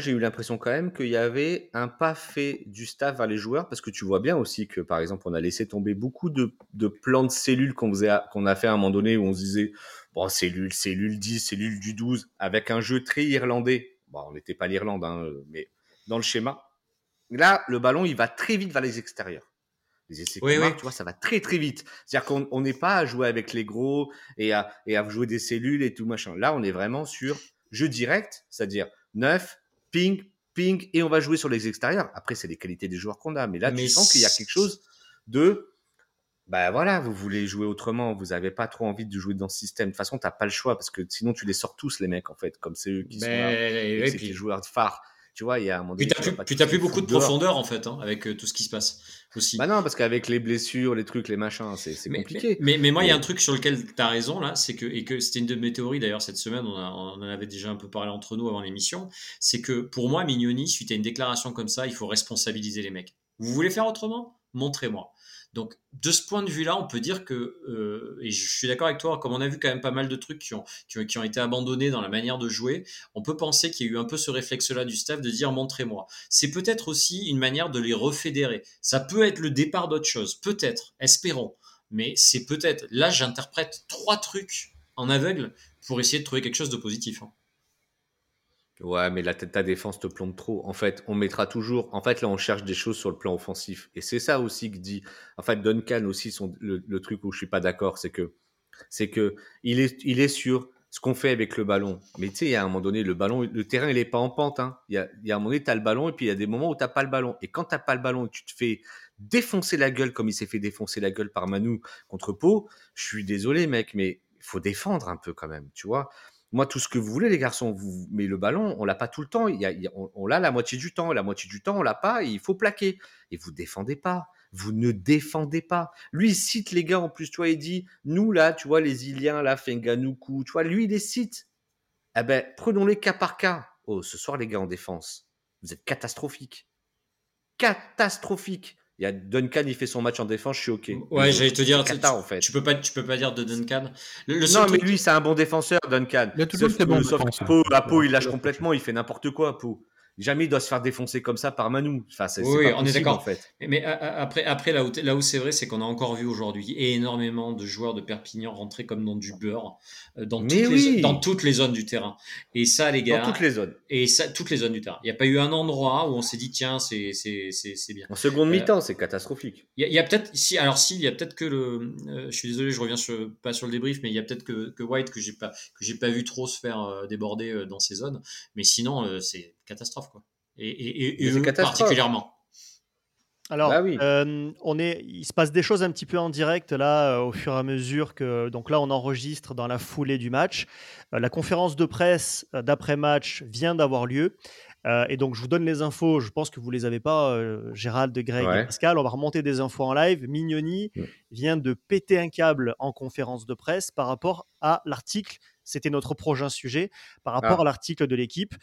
j'ai eu l'impression quand même qu'il y avait un pas fait du staff vers les joueurs parce que tu vois bien aussi que par exemple on a laissé tomber beaucoup de, de plans de cellules qu'on faisait, qu'on a fait à un moment donné où on se disait bon, cellule, cellule 10, cellule du 12, avec un jeu très irlandais. Bon, on n'était pas l'Irlande, hein, mais dans le schéma. Là, le ballon, il va très vite vers les extérieurs. Les essais oui, tu vois, ça va très très vite. C'est-à-dire qu'on n'est pas à jouer avec les gros et à, et à jouer des cellules et tout machin. Là, on est vraiment sur jeu direct, c'est-à-dire 9, ping, ping, et on va jouer sur les extérieurs. Après, c'est les qualités des joueurs qu'on a. Mais là, tu sens qu'il y a quelque chose de bah voilà, vous voulez jouer autrement, vous avez pas trop envie de jouer dans ce système. De toute façon, t'as pas le choix parce que sinon tu les sors tous les mecs en fait, comme c'est eux qui sont là, et les joueurs de phare. Tu vois, il y a un moment. Puis t'as plus, plus, beaucoup de profondeur en fait hein, avec euh, tout ce qui se passe aussi. Bah non, parce qu'avec les blessures, les trucs, les machins, c'est compliqué. Mais, mais, moi, il y a un truc sur lequel tu as raison là, c'est que et que c'était une de mes théories d'ailleurs cette semaine, on, on, en avait déjà un peu parlé entre nous avant l'émission, c'est que pour moi, Mignoni, suite à une déclaration comme ça, il faut responsabiliser les mecs. Vous voulez faire autrement? Montrez-moi. Donc, de ce point de vue-là, on peut dire que, euh, et je suis d'accord avec toi, comme on a vu quand même pas mal de trucs qui ont, qui ont, été abandonnés dans la manière de jouer, on peut penser qu'il y a eu un peu ce réflexe-là du staff de dire montrez-moi. C'est peut-être aussi une manière de les refédérer. Ça peut être le départ d'autre chose, peut-être, espérons. Mais c'est peut-être, là j'interprète trois trucs en aveugle pour essayer de trouver quelque chose de positif. Hein. Ouais, mais la, ta défense te plombe trop. En fait, on mettra toujours. En fait, là, on cherche des choses sur le plan offensif. Et c'est ça aussi que dit. En fait, Duncan aussi, son, le, truc où je suis pas d'accord, c'est que, c'est que il est, il est sur ce qu'on fait avec le ballon. Mais tu sais, a un moment donné, le ballon, le terrain, il est pas en pente. Hein. Il, y a, il y a un moment donné, tu as le ballon et puis il y a des moments où tu pas le ballon. Et quand tu pas le ballon tu te fais défoncer la gueule comme il s'est fait défoncer la gueule par Manu contre Pau, je suis désolé, mec, mais faut défendre un peu quand même, tu vois. Moi, tout ce que vous voulez, les garçons, vous, mais le ballon, on l'a pas tout le temps. Il y on, l'a la moitié du temps. La moitié du temps, on l'a pas il faut plaquer. Et vous défendez pas. Vous ne défendez pas. Lui, il cite les gars en plus, tu vois, il dit, nous là, tu vois, les Iliens, là, Fenganoukou, tu vois, lui, il les cite. Eh ben, prenons-les cas par cas. Oh, ce soir, les gars, en défense, vous êtes catastrophiques. Catastrophique. Il y a Duncan, il fait son match en défense, je suis ok. Ouais, j'allais te dire, Qatar, en fait. tu peux pas, tu peux pas dire de Duncan. non, mais lui, c'est un bon défenseur, Duncan. Il a toujours été bon sauf Pau, il lâche complètement, il fait n'importe quoi, à Pau jamais il doit se faire défoncer comme ça par Manu. Enfin, c'est, oui, on est d'accord. En fait. Mais après, après là où, là où c'est vrai, c'est qu'on a encore vu aujourd'hui énormément de joueurs de Perpignan rentrer comme dans du beurre euh, dans, toutes les, dans toutes les zones du terrain. Et ça, les gars. Dans toutes les zones. Et ça, toutes les zones du terrain. Il n'y a pas eu un endroit où on s'est dit, tiens, c'est, c'est, c'est, bien. En seconde mi-temps, euh, c'est catastrophique. Il y, a, peut-être, si, alors si, il y a peut-être que le. Euh, je suis désolé, je reviens sur, pas sur le débrief, mais il y a peut-être que, que White que j'ai pas, que j'ai pas vu trop se faire déborder dans ces zones. Mais sinon, c'est catastrophe, quoi et, et, particulièrement. Alors, bah euh, on est, il se passe des choses un petit peu en direct là, euh, au fur et à mesure que. Donc là, on enregistre dans la foulée du match. Euh, la conférence de presse d'après-match vient d'avoir lieu. Et donc, je vous donne les infos. Je pense que vous les avez pas, Gérald, Greg et Pascal. On va remonter des infos en live. Mignoni vient de péter un câble en conférence de presse par rapport à l'article c'était notre prochain sujet par rapport ah. à l'article de l'équipe.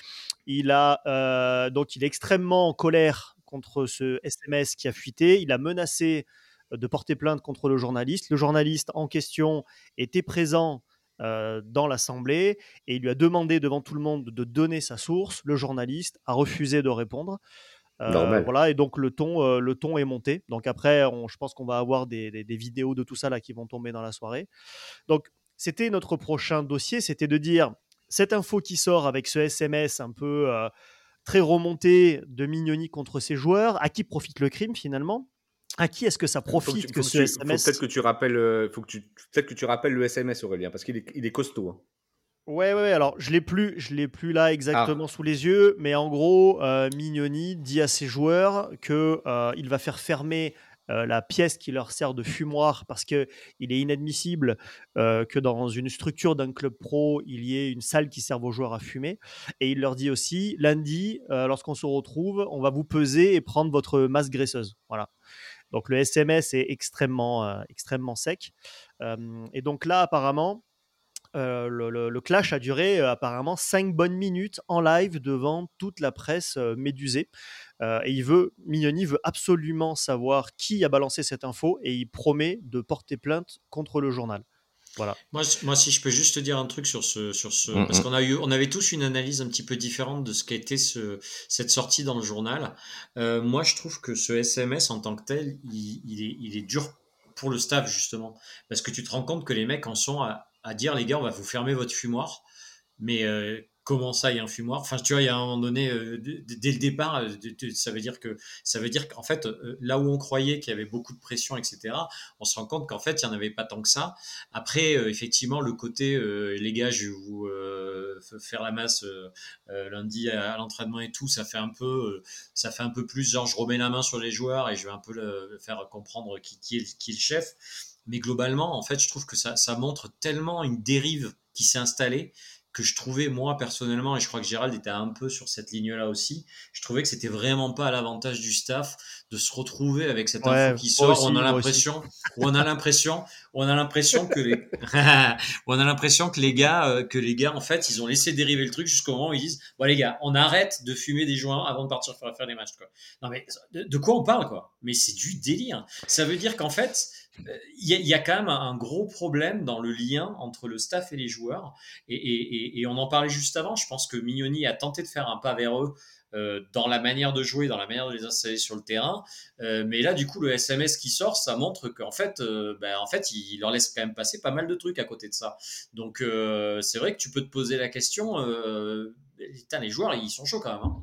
Il a euh, donc il est extrêmement en colère contre ce SMS qui a fuité. Il a menacé euh, de porter plainte contre le journaliste. Le journaliste en question était présent euh, dans l'Assemblée et il lui a demandé devant tout le monde de donner sa source. Le journaliste a refusé de répondre. voilà, et donc le ton, le ton est monté. Donc après, je pense qu'on va avoir des, des, vidéos de tout ça là qui vont tomber dans la soirée. Donc c'était notre prochain dossier, c'était de dire cette info qui sort avec ce SMS un peu euh, très remonté de Mignoni contre ses joueurs, à qui profite le crime finalement? À qui est-ce que ça profite que, ce SMS Peut-être que tu rappelles, euh, faut que tu, peut-être que tu rappelles le SMS Aurélien, parce qu'il est, il est costaud. Hein. Ouais, ouais, alors je l'ai plus, je l'ai plus là exactement ah. sous les yeux, mais en gros, euh, Mignoni dit à ses joueurs que il va faire fermer euh, la pièce qui leur sert de fumoir parce qu'il est inadmissible euh, que dans une structure d'un club pro, il y ait une salle qui serve aux joueurs à fumer. Et il leur dit aussi, lundi, euh, lorsqu'on se retrouve, on va vous peser et prendre votre masse graisseuse. Voilà. Donc le SMS est extrêmement, extrêmement sec. et donc là, apparemment, le, clash a duré apparemment 5 bonnes minutes en live devant toute la presse médusée. Euh, et il veut, Mignoni veut absolument savoir qui a balancé cette info et il promet de porter plainte contre le journal. Voilà. Moi, moi, si je peux juste te dire un truc sur ce, sur ce, mm, parce mm. qu'on a eu, on avait tous une analyse un petit peu différente de ce qu'a été ce, cette sortie dans le journal. Euh, moi, je trouve que ce SMS en tant que tel, il, est, il, est, dur pour le staff justement, parce que tu te rends compte que les mecs en sont à, à dire les gars, on va vous fermer votre fumoir, mais euh, comment ça il y a un fumoir. Enfin tu vois il y a un moment donné euh, dès le départ euh, ça veut dire que ça veut dire qu'en fait euh, là où on croyait qu'il y avait beaucoup de pression etc on se rend compte qu'en fait il y en avait pas tant que ça. Après effectivement le côté les gars je vais vous faire la masse lundi à, l'entraînement et tout ça fait un peu ça fait un peu plus genre je remets la main sur les joueurs et je vais un peu le, faire comprendre qui, est, qui le chef. Mais globalement en fait je trouve que ça montre tellement une dérive qui s'est installée que je trouvais moi personnellement, et je crois que Gérald était un peu sur cette ligne-là aussi, je trouvais que c'était vraiment pas à l'avantage du staff de se retrouver avec cette info qui sort. on a l'impression, on a l'impression, on a l'impression que les, on a l'impression que les gars, euh, que les gars en fait, ils ont laissé dériver le truc jusqu'au moment où ils disent, bon les gars, on arrête de fumer des joints avant de partir faire, faire des matchs quoi. Non mais de quoi on parle quoi? Mais c'est du délire. Ça veut dire qu'en fait il y, a quand même un gros problème dans le lien entre le staff et les joueurs. Et, on en parlait juste avant. Je pense que Mignoni a tenté de faire un pas vers eux euh, dans la manière de jouer, dans la manière de les installer sur le terrain. Euh, mais là, du coup, le SMS qui sort, ça montre qu'en fait, euh, ben, en fait, il leur laisse quand même passer pas mal de trucs à côté de ça. Donc, c'est vrai que tu peux te poser la question. les joueurs, ils sont chauds quand même. Hein.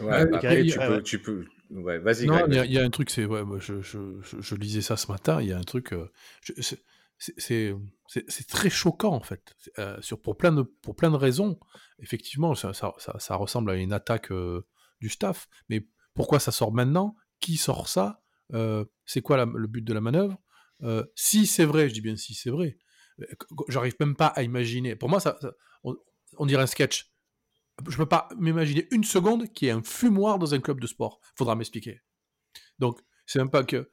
Ouais, après, tu, peux, tu, peux, Ouais, vas-y. Non, il y, a un truc, c'est. Ouais, je, je, je, lisais ça ce matin. Il y a un truc. Euh, c'est très choquant en fait, euh, sur, pour, plein de, pour plein de raisons. Effectivement, ça, ça, ça, ressemble à une attaque euh, du staff, mais pourquoi ça sort maintenant? Qui sort ça? C'est quoi le but de la manœuvre? Si c'est vrai, je dis bien si c'est vrai, j'arrive même pas à imaginer. Pour moi, ça, on, on, dirait un sketch. Je peux pas m'imaginer une seconde qu'il y ait un fumoir dans un club de sport. Faudra m'expliquer. Donc, c'est même pas que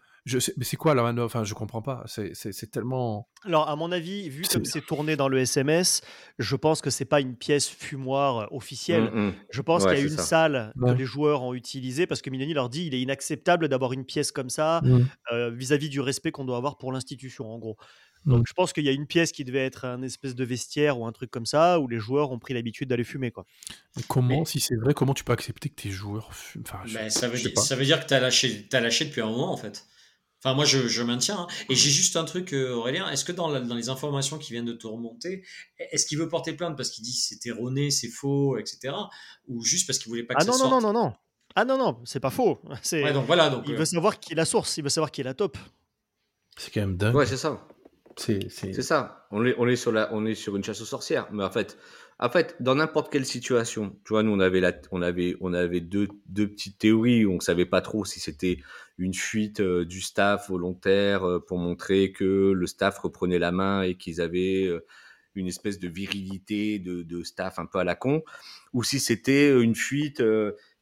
mais c'est quoi la manœuvre Enfin, je comprends pas. C'est tellement. Alors, à mon avis, vu comme c'est tourné dans le SMS, je pense que c'est pas une pièce fumoir euh, officielle. Mmh, mmh. Je pense qu'il y a une salle que les joueurs ont utilisée parce que Minoni leur dit il est inacceptable d'avoir une pièce comme ça mmh. euh, vis-à-vis du respect qu'on doit avoir pour l'institution, en gros. Donc, je pense qu'il y a une pièce qui devait être un espèce de vestiaire ou un truc comme ça où les joueurs ont pris l'habitude d'aller fumer, quoi. comment, si c'est vrai, comment tu peux accepter que tes joueurs fument enfin, ça, veut dire, ça, veut dire, que tu as lâché, as lâché depuis un moment, en fait. Enfin, moi, je, je maintiens. Hein. Et j'ai juste un truc, euh, Aurélien. Est-ce que dans, dans, les informations qui viennent de te remonter, est-ce qu'il veut porter plainte parce qu'il dit c'est erroné, c'est faux, etc. Ou juste parce qu'il voulait pas que ah ça non, sorte? non, non, non, non. Ah non, non, c'est pas faux. Ouais, donc voilà. Donc, il veut euh, savoir qui est la source, il veut savoir qui est la top. C'est quand même dingue. Ouais, c'est ça. C'est ça. On est, on, est sur la, on est sur une chasse aux sorcières. Mais en fait, en fait, dans n'importe quelle situation, tu vois, nous on avait on avait, on avait deux, deux petites théories. On savait pas trop si c'était une fuite euh, du staff volontaire euh, pour montrer que le staff reprenait la main et qu'ils avaient euh, une espèce de virilité de, de, staff un peu à la con, ou si c'était une fuite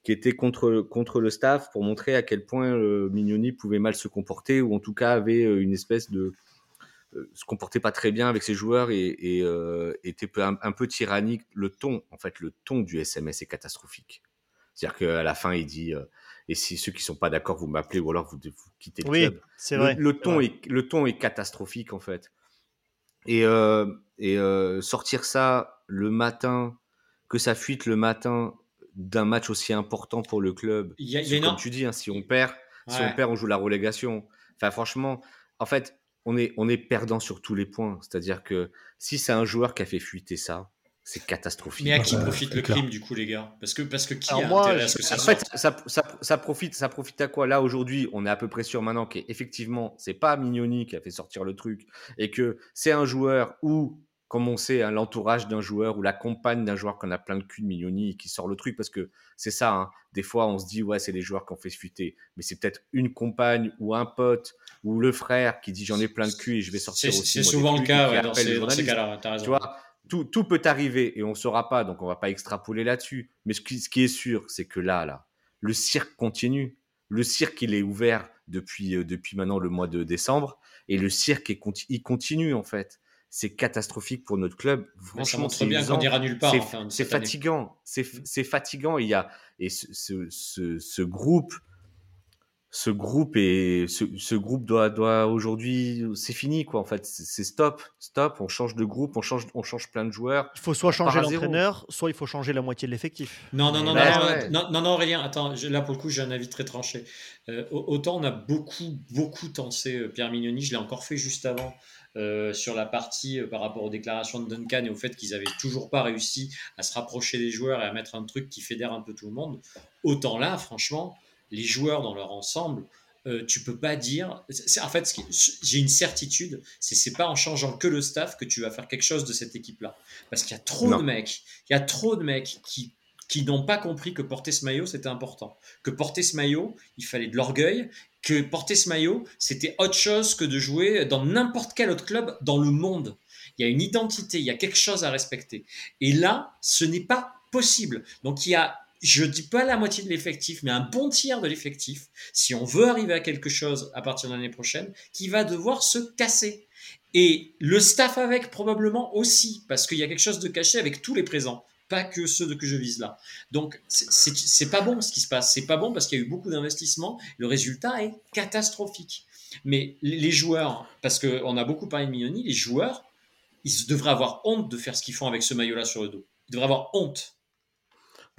qui était contre contre le staff pour montrer à quel point Mignoni pouvait mal se comporter ou en tout cas avait une espèce de se comportait pas très bien avec ses joueurs et, euh, était un, peu tyrannique. Le ton, en fait, le ton du SMS est catastrophique. C'est-à-dire qu'à la fin, il dit euh, et si ceux qui sont pas d'accord, vous m'appelez ou alors vous, vous quittez le oui, club. c'est vrai. Le, ton est, le ton est catastrophique en fait. Et, et sortir ça le matin, que ça fuite le matin d'un match aussi important pour le club. Il y a, comme tu dis, hein, si on perd, si on perd, on joue la relégation. Enfin, franchement, en fait, on est, on est perdant sur tous les points. C'est-à-dire que si c'est un joueur qui a fait fuiter ça, c'est catastrophique. Mais à qui profite le crime du coup, les gars? Parce que parce que qui a moi, à ce que ça En fait, ça, profite, ça profite à quoi? Là aujourd'hui, on est à peu près sûr maintenant qu'effectivement, c'est pas Mignoni qui a fait sortir le truc et que c'est un joueur ou comme on sait, hein, l'entourage d'un joueur ou la compagne d'un joueur qu'on a plein de cul de Mignoni qui sort le truc parce que c'est ça. Hein. Des fois, on se dit ouais, c'est les joueurs qui ont fait fuiter, mais c'est peut-être une compagne ou un pote ou le frère qui dit j'en ai plein de cul et je vais sortir aussi. C'est souvent le cas dans, ces, cas-là. Tu vois, tout, tout, peut arriver et on ne saura pas, donc on va pas extrapoler là-dessus. Mais ce qui, ce qui est sûr, c'est que là, là, le cirque continue. Le cirque, il est ouvert depuis, euh, depuis maintenant le mois de décembre et le cirque, il continue en fait c'est catastrophique pour notre club. Franchement, c'est bien qu'on ira nulle part. C'est fatigant. C'est fatigant. Il y a et ce, ce, ce, groupe, ce groupe et ce, groupe doit, doit aujourd'hui, c'est fini quoi. En fait, c'est stop, stop. On change de groupe, on change, on change plein de joueurs. Il faut soit changer l'entraîneur, soit il faut changer la moitié de l'effectif. Non, non, non, non, non, non, non, Aurélien. Attends, là pour le coup, j'ai un avis très tranché. Euh, autant on a beaucoup, beaucoup tensé euh, Pierre Mignoni. Je l'ai encore fait juste avant. Euh, sur la partie euh, par rapport aux déclarations de Duncan et au fait qu'ils avaient toujours pas réussi à se rapprocher des joueurs et à mettre un truc qui fédère un peu tout le monde. Autant là, franchement, les joueurs dans leur ensemble, euh, tu peux pas dire. En fait, j'ai une certitude, c'est c'est pas en changeant que le staff que tu vas faire quelque chose de cette équipe-là, parce qu'il y a trop de mecs, il y a trop de mecs qui qui n'ont pas compris que porter ce maillot c'était important, que porter ce maillot il fallait de l'orgueil, que porter ce maillot, c'était autre chose que de jouer dans n'importe quel autre club dans le monde. Il y a une identité, il y a quelque chose à respecter. Et là, ce n'est pas possible. Donc il y a, je dis pas la moitié de l'effectif, mais un bon tiers de l'effectif, si on veut arriver à quelque chose à partir de l'année prochaine, qui va devoir se casser. Et le staff avec probablement aussi, parce qu'il y a quelque chose de caché avec tous les présents pas que ceux que je vise là. Donc, c'est pas bon ce qui se passe. C'est pas bon parce qu'il y a eu beaucoup d'investissements. Le résultat est catastrophique. Mais les joueurs, parce qu'on a beaucoup parlé de Mignoni, les joueurs, ils devraient avoir honte de faire ce qu'ils font avec ce maillot-là sur le dos. Ils devraient avoir honte.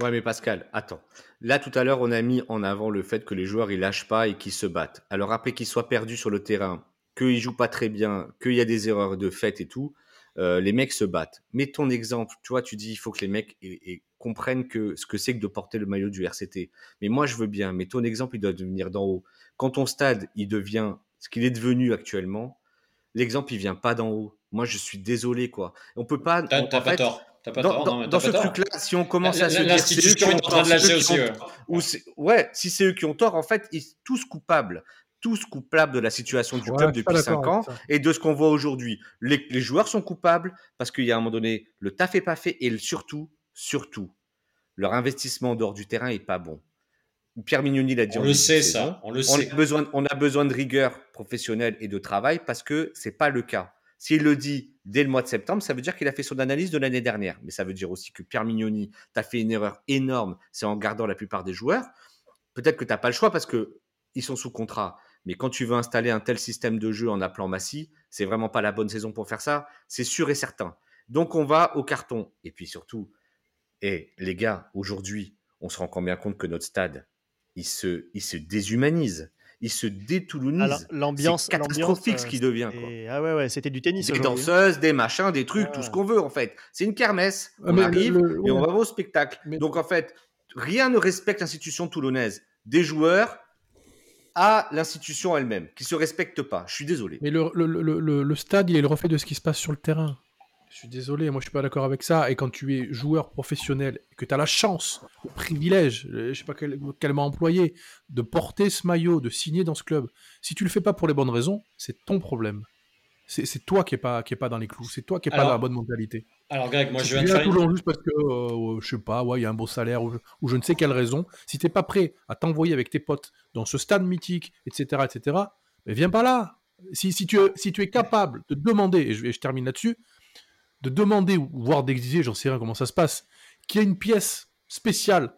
Ouais, mais Pascal, attends. Là, tout à l'heure, on a mis en avant le fait que les joueurs, ils lâchent pas et qu'ils se battent. Alors, après qu'ils soient perdus sur le terrain, qu'ils jouent pas très bien, qu'il y a des erreurs de fait et tout, euh, les mecs se battent. Mets ton exemple, tu vois, tu dis il faut que les mecs comprennent que ce que c'est que de porter le maillot du RCT. Mais moi, je veux bien, mais ton exemple, il doit devenir d'en haut. Quand ton stade, il devient ce qu'il est devenu actuellement, l'exemple, il vient pas d'en haut. Moi, je suis désolé, quoi. On peut pas. T'as pas fait, tort. Pas dans, tort. dans- non, ce pas truc-là, si on commence à se dire c'est eux qui ont tort, aussi. ouais. ou ouais, si c'est eux qui ont tort, en fait, ils sont tous coupables, tous coupables de la situation du Ouais, club depuis d'accord 5 ans et de ce qu'on voit aujourd'hui. Les, les joueurs sont coupables parce qu'il y a un moment donné, le taf est pas fait et le- surtout, surtout, leur investissement en dehors du terrain est pas bon. Pierre Mignoni l'a dit On en le sait, saison. ça. On le On sait. a, besoin, on a besoin de rigueur professionnelle et de travail parce que c'est pas le cas. S'il le dit dès le mois de septembre, ça veut dire qu'il a fait son analyse de l'année dernière. Mais ça veut dire aussi que Pierre Mignoni, tu as fait une erreur énorme, c'est en gardant la plupart des joueurs. Peut-être que tu n'as pas le choix parce que ils sont sous contrat. Mais quand tu veux installer un tel système de jeu en appelant Massy, c'est vraiment pas la bonne saison pour faire ça. C'est sûr et certain. Donc on va au carton. Et puis surtout, et les gars, aujourd'hui, on se rend quand bien compte que notre stade, il se, il se déshumanise, il se détoulonise. Alors, l'ambiance, catastrophique ce qui euh, devient. c'était- Ah ouais, ouais, c'était du tennis. Des danseuses, des machins, des trucs, Ah. tout ce qu'on veut en fait. C'est une kermesse. Ah, On mais arrive le- et on va au spectacle. Mais- Donc en fait, rien ne respecte l'institution toulonnaise. Des joueurs à l'institution elle-même, qui se respectent pas. Je suis désolé. Mais le, stade, il est le reflet de ce qui se passe sur le terrain. Je suis désolé, moi je suis pas d'accord avec ça. Et quand tu es joueur professionnel, que tu as la chance, le privilège, euh, je sais pas quel, mot employer, de porter ce maillot, de signer dans ce club, si tu le fais pas pour les bonnes raisons, c'est ton problème. C'est toi qui est pas qui est pas dans les clous, c'est toi qui est pas dans la bonne mentalité. Alors, Greg, moi, si je viens de à faire Toulon juste parce que, euh, je sais pas, ouais, il y a un beau salaire ou, ou je ne sais quelle raison, si t'es pas prêt à t'envoyer avec tes potes dans ce stade mythique, etc., etc., mais viens pas là. Si, si, tu, es- si tu es capable de demander, et je, et je termine là-dessus, de demander, ou voire d'exiger, j'en sais rien comment ça se passe, qu'il y ait une pièce spéciale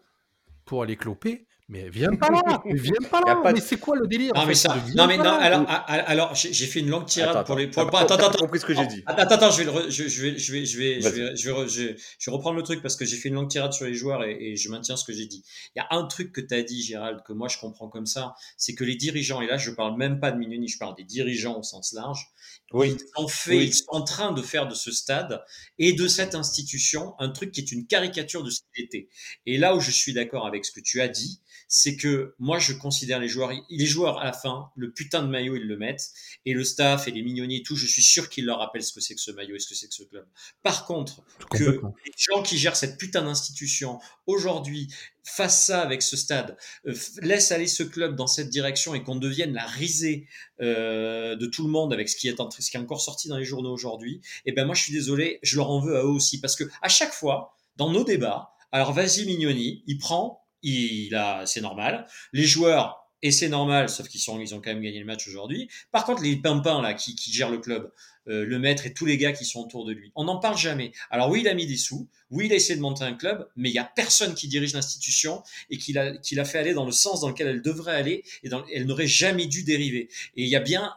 pour aller cloper, mais viens pas là, mais viens pas là, pas de- mais c'est quoi le délire Non, mais ça. Non, mais non, là. alors, alors j'ai fait une longue tirade Attends, pour les. attends, pour- attends, pas attends, compris ce que j'ai dit. Attends, attends, je vais, re- je, je vais, je vais, je vais, je vais, je vais, re- je vais- je vais reprendre le truc parce que j'ai fait une longue tirade sur les joueurs et, et je maintiens ce que j'ai dit. Il y a un truc que tu as dit, Gérald, que moi je comprends comme ça, c'est que les dirigeants, et là je parle même pas de Mignoni, je parle des dirigeants au sens large, Oui. ils ont fait, Oui. ils sont en train de faire de ce stade et de cette institution un truc qui est une caricature de ce qu'il était. Et là où je suis d'accord avec ce que tu as dit, c'est que moi je considère les joueurs, les joueurs à la fin, le putain de maillot ils le mettent. Et le staff et les mignonniers et tout, je suis sûr qu'ils leur rappellent ce que c'est que ce maillot et ce que c'est que ce club. Par contre, que les gens qui gèrent cette putain d'institution aujourd'hui fassent ça avec ce stade, euh, laissent aller ce club dans cette direction et qu'on devienne la risée euh, de tout le monde avec ce qui est en- ce qui est encore sorti dans les journaux aujourd'hui, et ben moi je suis désolé, je leur en veux à eux aussi. Parce que à chaque fois dans nos débats, alors vas-y Mignoni, il prend, il a, c'est normal, les joueurs et c'est normal, sauf qu'ils sont, ont quand même gagné le match aujourd'hui. Par contre, les pimpins là qui, qui gèrent le club, euh, le maître et tous les gars qui sont autour de lui, on n'en parle jamais. Alors oui, il a mis des sous, oui, il a essayé de monter un club, mais il y a personne qui dirige l'institution et qui l'a, qui l'a fait aller dans le sens dans lequel elle devrait aller et dans, elle n'aurait jamais dû dériver. Et il y a bien,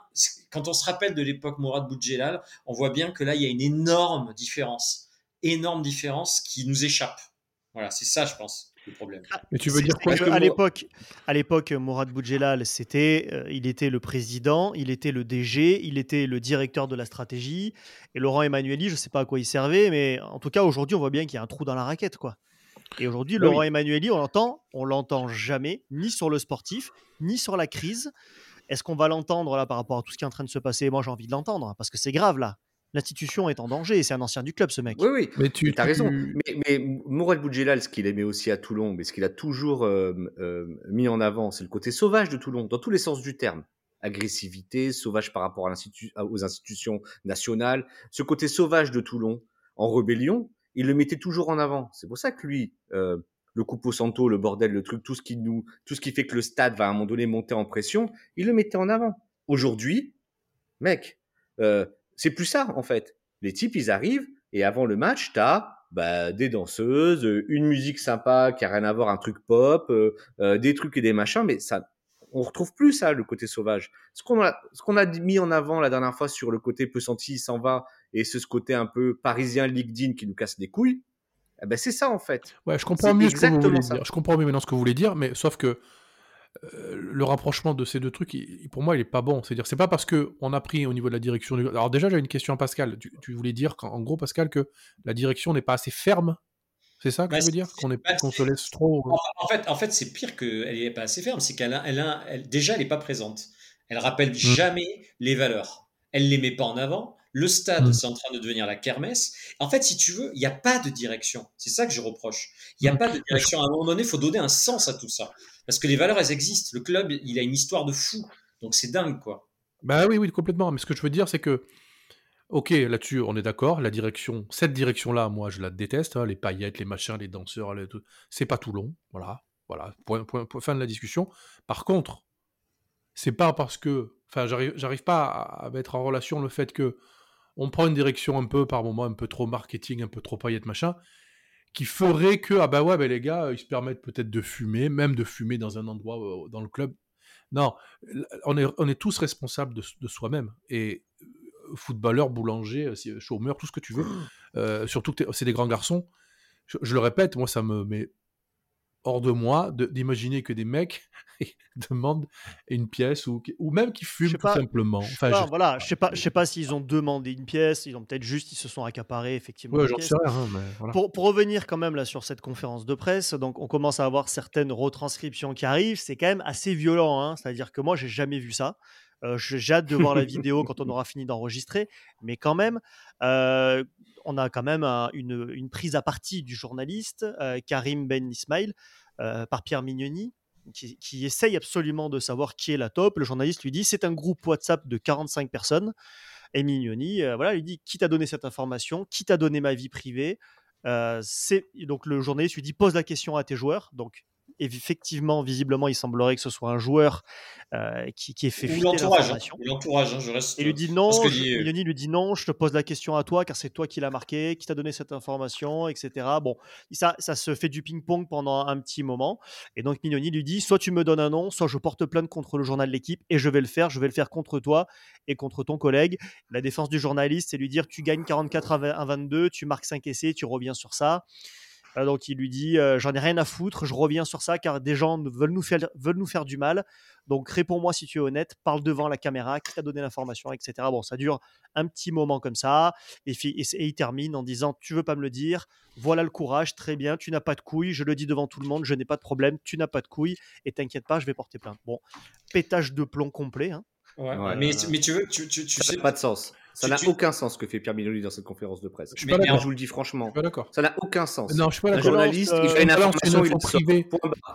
quand on se rappelle de l'époque Mourad Boudjelal, on voit bien que là, il y a une énorme différence, énorme différence qui nous échappe. Voilà, c'est ça, je pense, le problème. Mais tu veux dire quoi que à l'époque, à l'époque, Mourad Boudjelal, c'était, euh, il était le président, il était le DG, il était le directeur de la stratégie. Et Laurent Emmanueli, je ne sais pas à quoi il servait, mais en tout cas aujourd'hui, on voit bien qu'il y a un trou dans la raquette, quoi. Et aujourd'hui, Laurent oui. Emmanueli, on l'entend, on l'entend jamais, ni sur le sportif, ni sur la crise. Est-ce qu'on va l'entendre là par rapport à tout ce qui est en train de se passer? Moi, j'ai envie de l'entendre parce que c'est grave là. L'institution est en danger. C'est un ancien du club, ce mec. Oui, oui. Mais tu as tu- raison. Mais, mais Mourad Boudjelal, ce qu'il aimait aussi à Toulon, mais ce qu'il a toujours euh, euh, mis en avant, c'est le côté sauvage de Toulon, dans tous les sens du terme. Agressivité, sauvage par rapport à aux institutions nationales. Ce côté sauvage de Toulon, en rébellion, il le mettait toujours en avant. C'est pour ça que lui, euh, le Coupo Santo, le bordel, le truc, tout ce qui nous, tout ce qui fait que le stade va à un moment donné monter en pression, il le mettait en avant. Aujourd'hui, mec, euh, c'est plus ça en fait. Les types, ils arrivent et avant le match, t'as bah, des danseuses, euh, une musique sympa qui a rien à voir, un truc pop, euh, euh, des trucs et des machins, mais ça, on retrouve plus ça, le côté sauvage. Ce qu'on a, ce qu'on a mis en avant la dernière fois sur le côté peu senti, il s'en va, et ce, ce côté un peu parisien, LinkedIn qui nous casse les couilles, eh ben c'est ça en fait. Ouais, je comprends mieux ce que vous exactement voulez ça. dire. Je comprends mieux maintenant ce que vous voulez dire, mais sauf que euh, le rapprochement de ces deux trucs, il- pour moi, il est pas bon. C'est-à-dire, c'est pas parce que on a pris au niveau de la direction. du- Alors déjà, j'ai une question à Pascal. Tu, tu voulais dire, qu'en- en gros, Pascal, que la direction n'est pas assez ferme? C'est ça que Bah, tu veux dire? Qu'on est- se laisse trop. En, en fait, en fait c'est pire qu'elle n'est pas assez ferme. C'est qu'elle elle déjà, elle n'est pas présente. Elle rappelle jamais les valeurs. elle les met pas en avant. Le stade, Mm. c'est en train de devenir la kermesse. En fait, si tu veux, il n'y a pas de direction. C'est ça que je reproche. Il n'y a Mm. pas de direction. À un moment donné, il faut donner un sens à tout ça. Parce que les valeurs, elles existent. Le club, il a une histoire de fou. Donc c'est dingue, quoi. Bah oui, oui, complètement. Mais ce que je veux dire, c'est que, ok, là-dessus, on est d'accord. La direction, cette direction-là, moi, je la déteste. hein, les paillettes, les machins, les danseurs, les tout- c'est pas Toulon. Voilà, voilà. Point, point, point, fin de la discussion. Par contre, c'est pas parce que, enfin, j'arrive, pas à mettre en relation le fait que on prend une direction un peu, par moment, un peu trop marketing, un peu trop paillettes, machin, qui ferait que, ah bah ouais, bah les gars, ils se permettent peut-être de fumer, même de fumer dans un endroit, euh, dans le club. Non, on est, on est tous responsables de, de soi-même. Et euh, footballeur, boulanger, euh, chômeur, tout ce que tu veux, euh, surtout que c'est des grands garçons. Je, je le répète, moi, ça me met hors de moi de- d'imaginer que des mecs demandent une pièce ou, ou même qui fument tout pas, simplement. je sais Enfin, pas, je- voilà, je sais pas, je sais pas s'ils ont demandé une pièce, ils ont peut-être juste, ils se sont accaparés effectivement Ouais, sais rien, hein, mais voilà. Pour, pour revenir quand même là sur cette conférence de presse, donc on commence à avoir certaines retranscriptions qui arrivent. C'est quand même assez violent, hein. c'est-à-dire que moi j'ai jamais vu ça. Euh, j'ai hâte de voir la vidéo quand on aura fini d'enregistrer, mais quand même, euh, on a quand même un- une, prise à partie du journaliste euh, Karim Ben Ismail euh, par Pierre Mignoni. Qui, essaye absolument de savoir qui est la top. Le journaliste lui dit c'est un groupe WhatsApp de 45 personnes. Et Mignoni, euh, voilà, lui dit qui t'a donné cette information, qui t'a donné ma vie privée? Euh, c'est donc le journaliste lui dit pose la question à tes joueurs. Effectivement, visiblement, il semblerait que ce soit un joueur euh, qui, qui ait fait Ou l'entourage. hein. hein, je reste. Et lui dit non, parce que je- euh, Mignoni lui dit non, je te pose la question à toi car c'est toi qui l'as marqué, qui t'a donné cette information, etc. Bon, ça, ça se fait du ping-pong pendant un petit moment. Et donc Mignoni lui dit soit tu me donnes un nom, soit je porte plainte contre le journal de l'équipe et je vais le faire, je vais le faire contre toi et contre ton collègue. La défense du journaliste, c'est lui dire tu gagnes 44 à 20 à 22, tu marques 5 essais, tu reviens sur ça. Euh, donc il lui dit euh, j'en ai rien à foutre, je reviens sur ça car des gens veulent nous faire, veulent nous faire du mal. Donc réponds-moi si tu es honnête, parle devant la caméra, qui t'a donné l'information, etc. Bon, ça dure un petit moment comme ça et, il termine en disant tu veux pas me le dire, voilà le courage, très bien, tu n'as pas de couilles, je le dis devant tout le monde, je n'ai pas de problème, tu n'as pas de couilles et t'inquiète pas, je vais porter plainte. Bon, pétage de plomb complet. hein. ouais. Ouais. mais, mais tu veux, tu, tu, tu Ça sais. n'a pas de sens. Ça n'a tu- aucun sens ce que fait Pierre Mignoni dans cette conférence de presse. Je suis pas mais je vous le dis franchement. Je suis pas d'accord. Ça n'a aucun sens. Non, je suis pas Un d'accord. journaliste, Euh, il a une information, il la sort.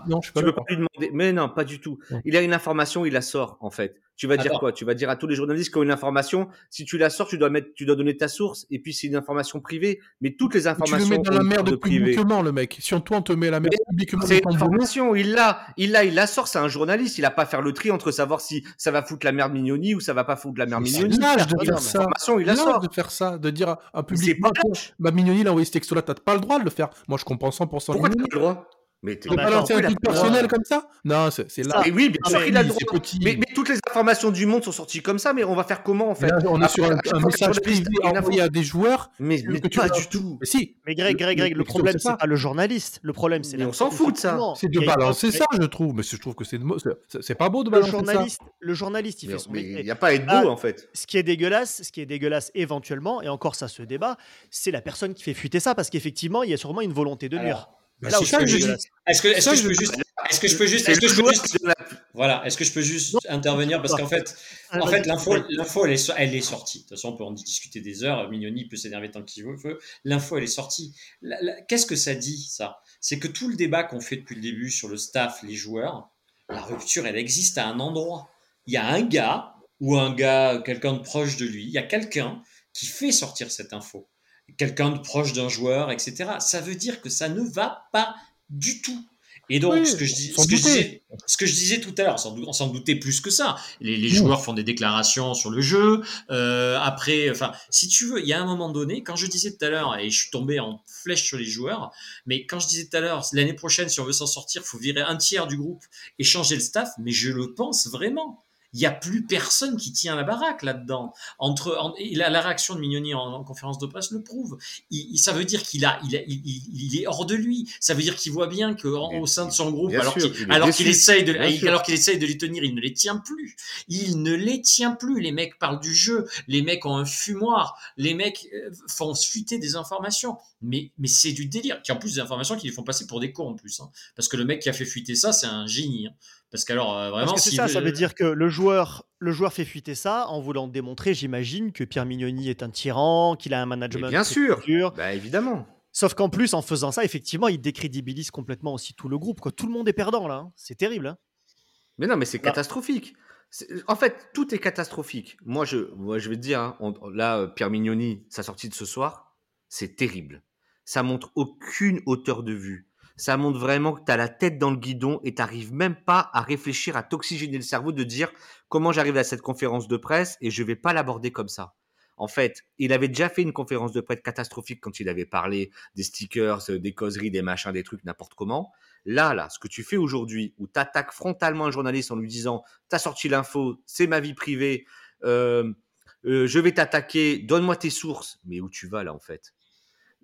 Non, je suis pas Tu peux d'accord. pas lui demander. Mais non, pas du tout. Non. Il a une information, il la sort en fait. Tu vas dire Attends. quoi? Tu vas dire à tous les journalistes qui ont une information, si tu la sors, tu dois mettre, tu dois donner ta source. Et puis c'est une information privée. Mais toutes les Tu le informations mets dans la merde publiquement, le mec. Si on, toi, on te met la merde publiquement C'est une information, il l'a, il l'a, il la sort. C'est un journaliste. Il a pas à faire le tri entre savoir si ça va foutre la merde Mignoni ou ça va pas foutre la merde c'est Mignoni. lâche de ça. L'information, il la sort. de faire ça, de dire à un C'est public, pas bah, Mignoni, il a envoyé ce texto-là, t'as pas le droit de le faire. Moi, je comprends 100% Pourquoi t'as pas le droit? Mais t'es balancer un truc personnel comme ça? Non, c'est là. Et oui, bien Ah, sûr mais qu'il a le droit. Mais, mais toutes les informations du monde sont sorties comme ça, mais on va faire comment en fait? Là, on est sur un, un message privé envoyé à des joueurs. Mais, que mais tu pas du tout. Mais si, Mais Greg, Greg, Greg, le problème, c'est pas le journaliste. Le problème, c'est on s'en fout de ça. c'est de balancer ça, je trouve. Mais je trouve que c'est c'est- pas beau de Le balancer ça. journaliste, le journaliste, il fait son mais métier. il n'y a pas à être beau Ah, en fait. ce qui est dégueulasse, ce qui est dégueulasse éventuellement, et encore ça se débat, c'est la personne qui fait fuiter ça, parce qu'effectivement, il y a sûrement une volonté de nuire. Bah, Là c'est où ça c'est que je dis. dégueulasse. Est-ce que, je peux juste, est-ce que je peux juste, C'est est-ce que le je peux joueur juste, qui donne la- voilà, est-ce que je peux juste intervenir parce qu'en fait, en fait, l'info, l'info, elle est, elle est sortie. De toute façon, on peut en discuter des heures. Mignoni peut s'énerver tant qu'il veut. L'info, elle est sortie. Qu'est-ce que ça dit, ça? C'est que tout le débat qu'on fait depuis le début sur le staff, les joueurs, la rupture, elle existe à un endroit. Il y a un gars ou un gars, quelqu'un de proche de lui. Il y a quelqu'un qui fait sortir cette info. Quelqu'un de proche d'un joueur, etc. Ça veut dire que ça ne va pas du tout. Et donc, Oui, ce, que je, ce, que disais, ce que je disais tout à l'heure, on s'en doutait plus que ça. Les, les joueurs font des déclarations sur le jeu. Euh, après, enfin, si tu veux, il y a un moment donné, quand je disais tout à l'heure, et je suis tombé en flèche sur les joueurs, mais quand je disais tout à l'heure, l'année prochaine, si on veut s'en sortir, faut virer un tiers du groupe et changer le staff, mais je le pense vraiment. Il n'y a plus personne qui tient la baraque là-dedans. Entre en- et la, la réaction de Mignoni en, en conférence de presse le prouve. Il, il- ça veut dire qu'il a, il, a- il, il- il est hors de lui. Ça veut dire qu'il voit bien qu'au sein de son groupe, alors qu'il essaye de, alors qu'il essaye de les tenir, il ne les tient plus. Il ne les tient plus. Les mecs parlent du jeu. Les mecs ont un fumoir. Les mecs euh, font fuiter des informations. Mais, mais c'est du délire. Qui en plus des informations qui les font passer pour des cons en plus. hein. Parce que le mec qui a fait fuiter ça, c'est un génie. hein. Parce qu'alors, euh, vraiment, Parce que c'est ça, ça veut dire que le joueur, le joueur fait fuiter ça en voulant démontrer, j'imagine, que Pierre Mignoni est un tyran, qu'il a un management. Mais bien sûr, bah, évidemment. Sauf qu'en plus, en faisant ça, effectivement, il décrédibilise complètement aussi tout le groupe. Quoi. Tout le monde est perdant là. Hein. C'est terrible. Hein. Mais non, mais c'est catastrophique. En fait, tout est catastrophique. Moi, je, moi, je vais te dire, hein, là, Pierre Mignoni, sa sortie de ce soir, c'est terrible. Ça montre aucune hauteur de vue. Ça montre vraiment que tu as la tête dans le guidon et tu même pas à réfléchir, à t'oxygéner le cerveau, de dire comment j'arrive à cette conférence de presse et je vais pas l'aborder comme ça. En fait, il avait déjà fait une conférence de presse catastrophique quand il avait parlé des stickers, euh, des causeries, des machins, des trucs, n'importe comment. Là, là, ce que tu fais aujourd'hui, où tu attaques frontalement un journaliste en lui disant T'as sorti l'info, c'est ma vie privée, euh, euh, je vais t'attaquer, donne-moi tes sources. Mais où tu vas là, en fait?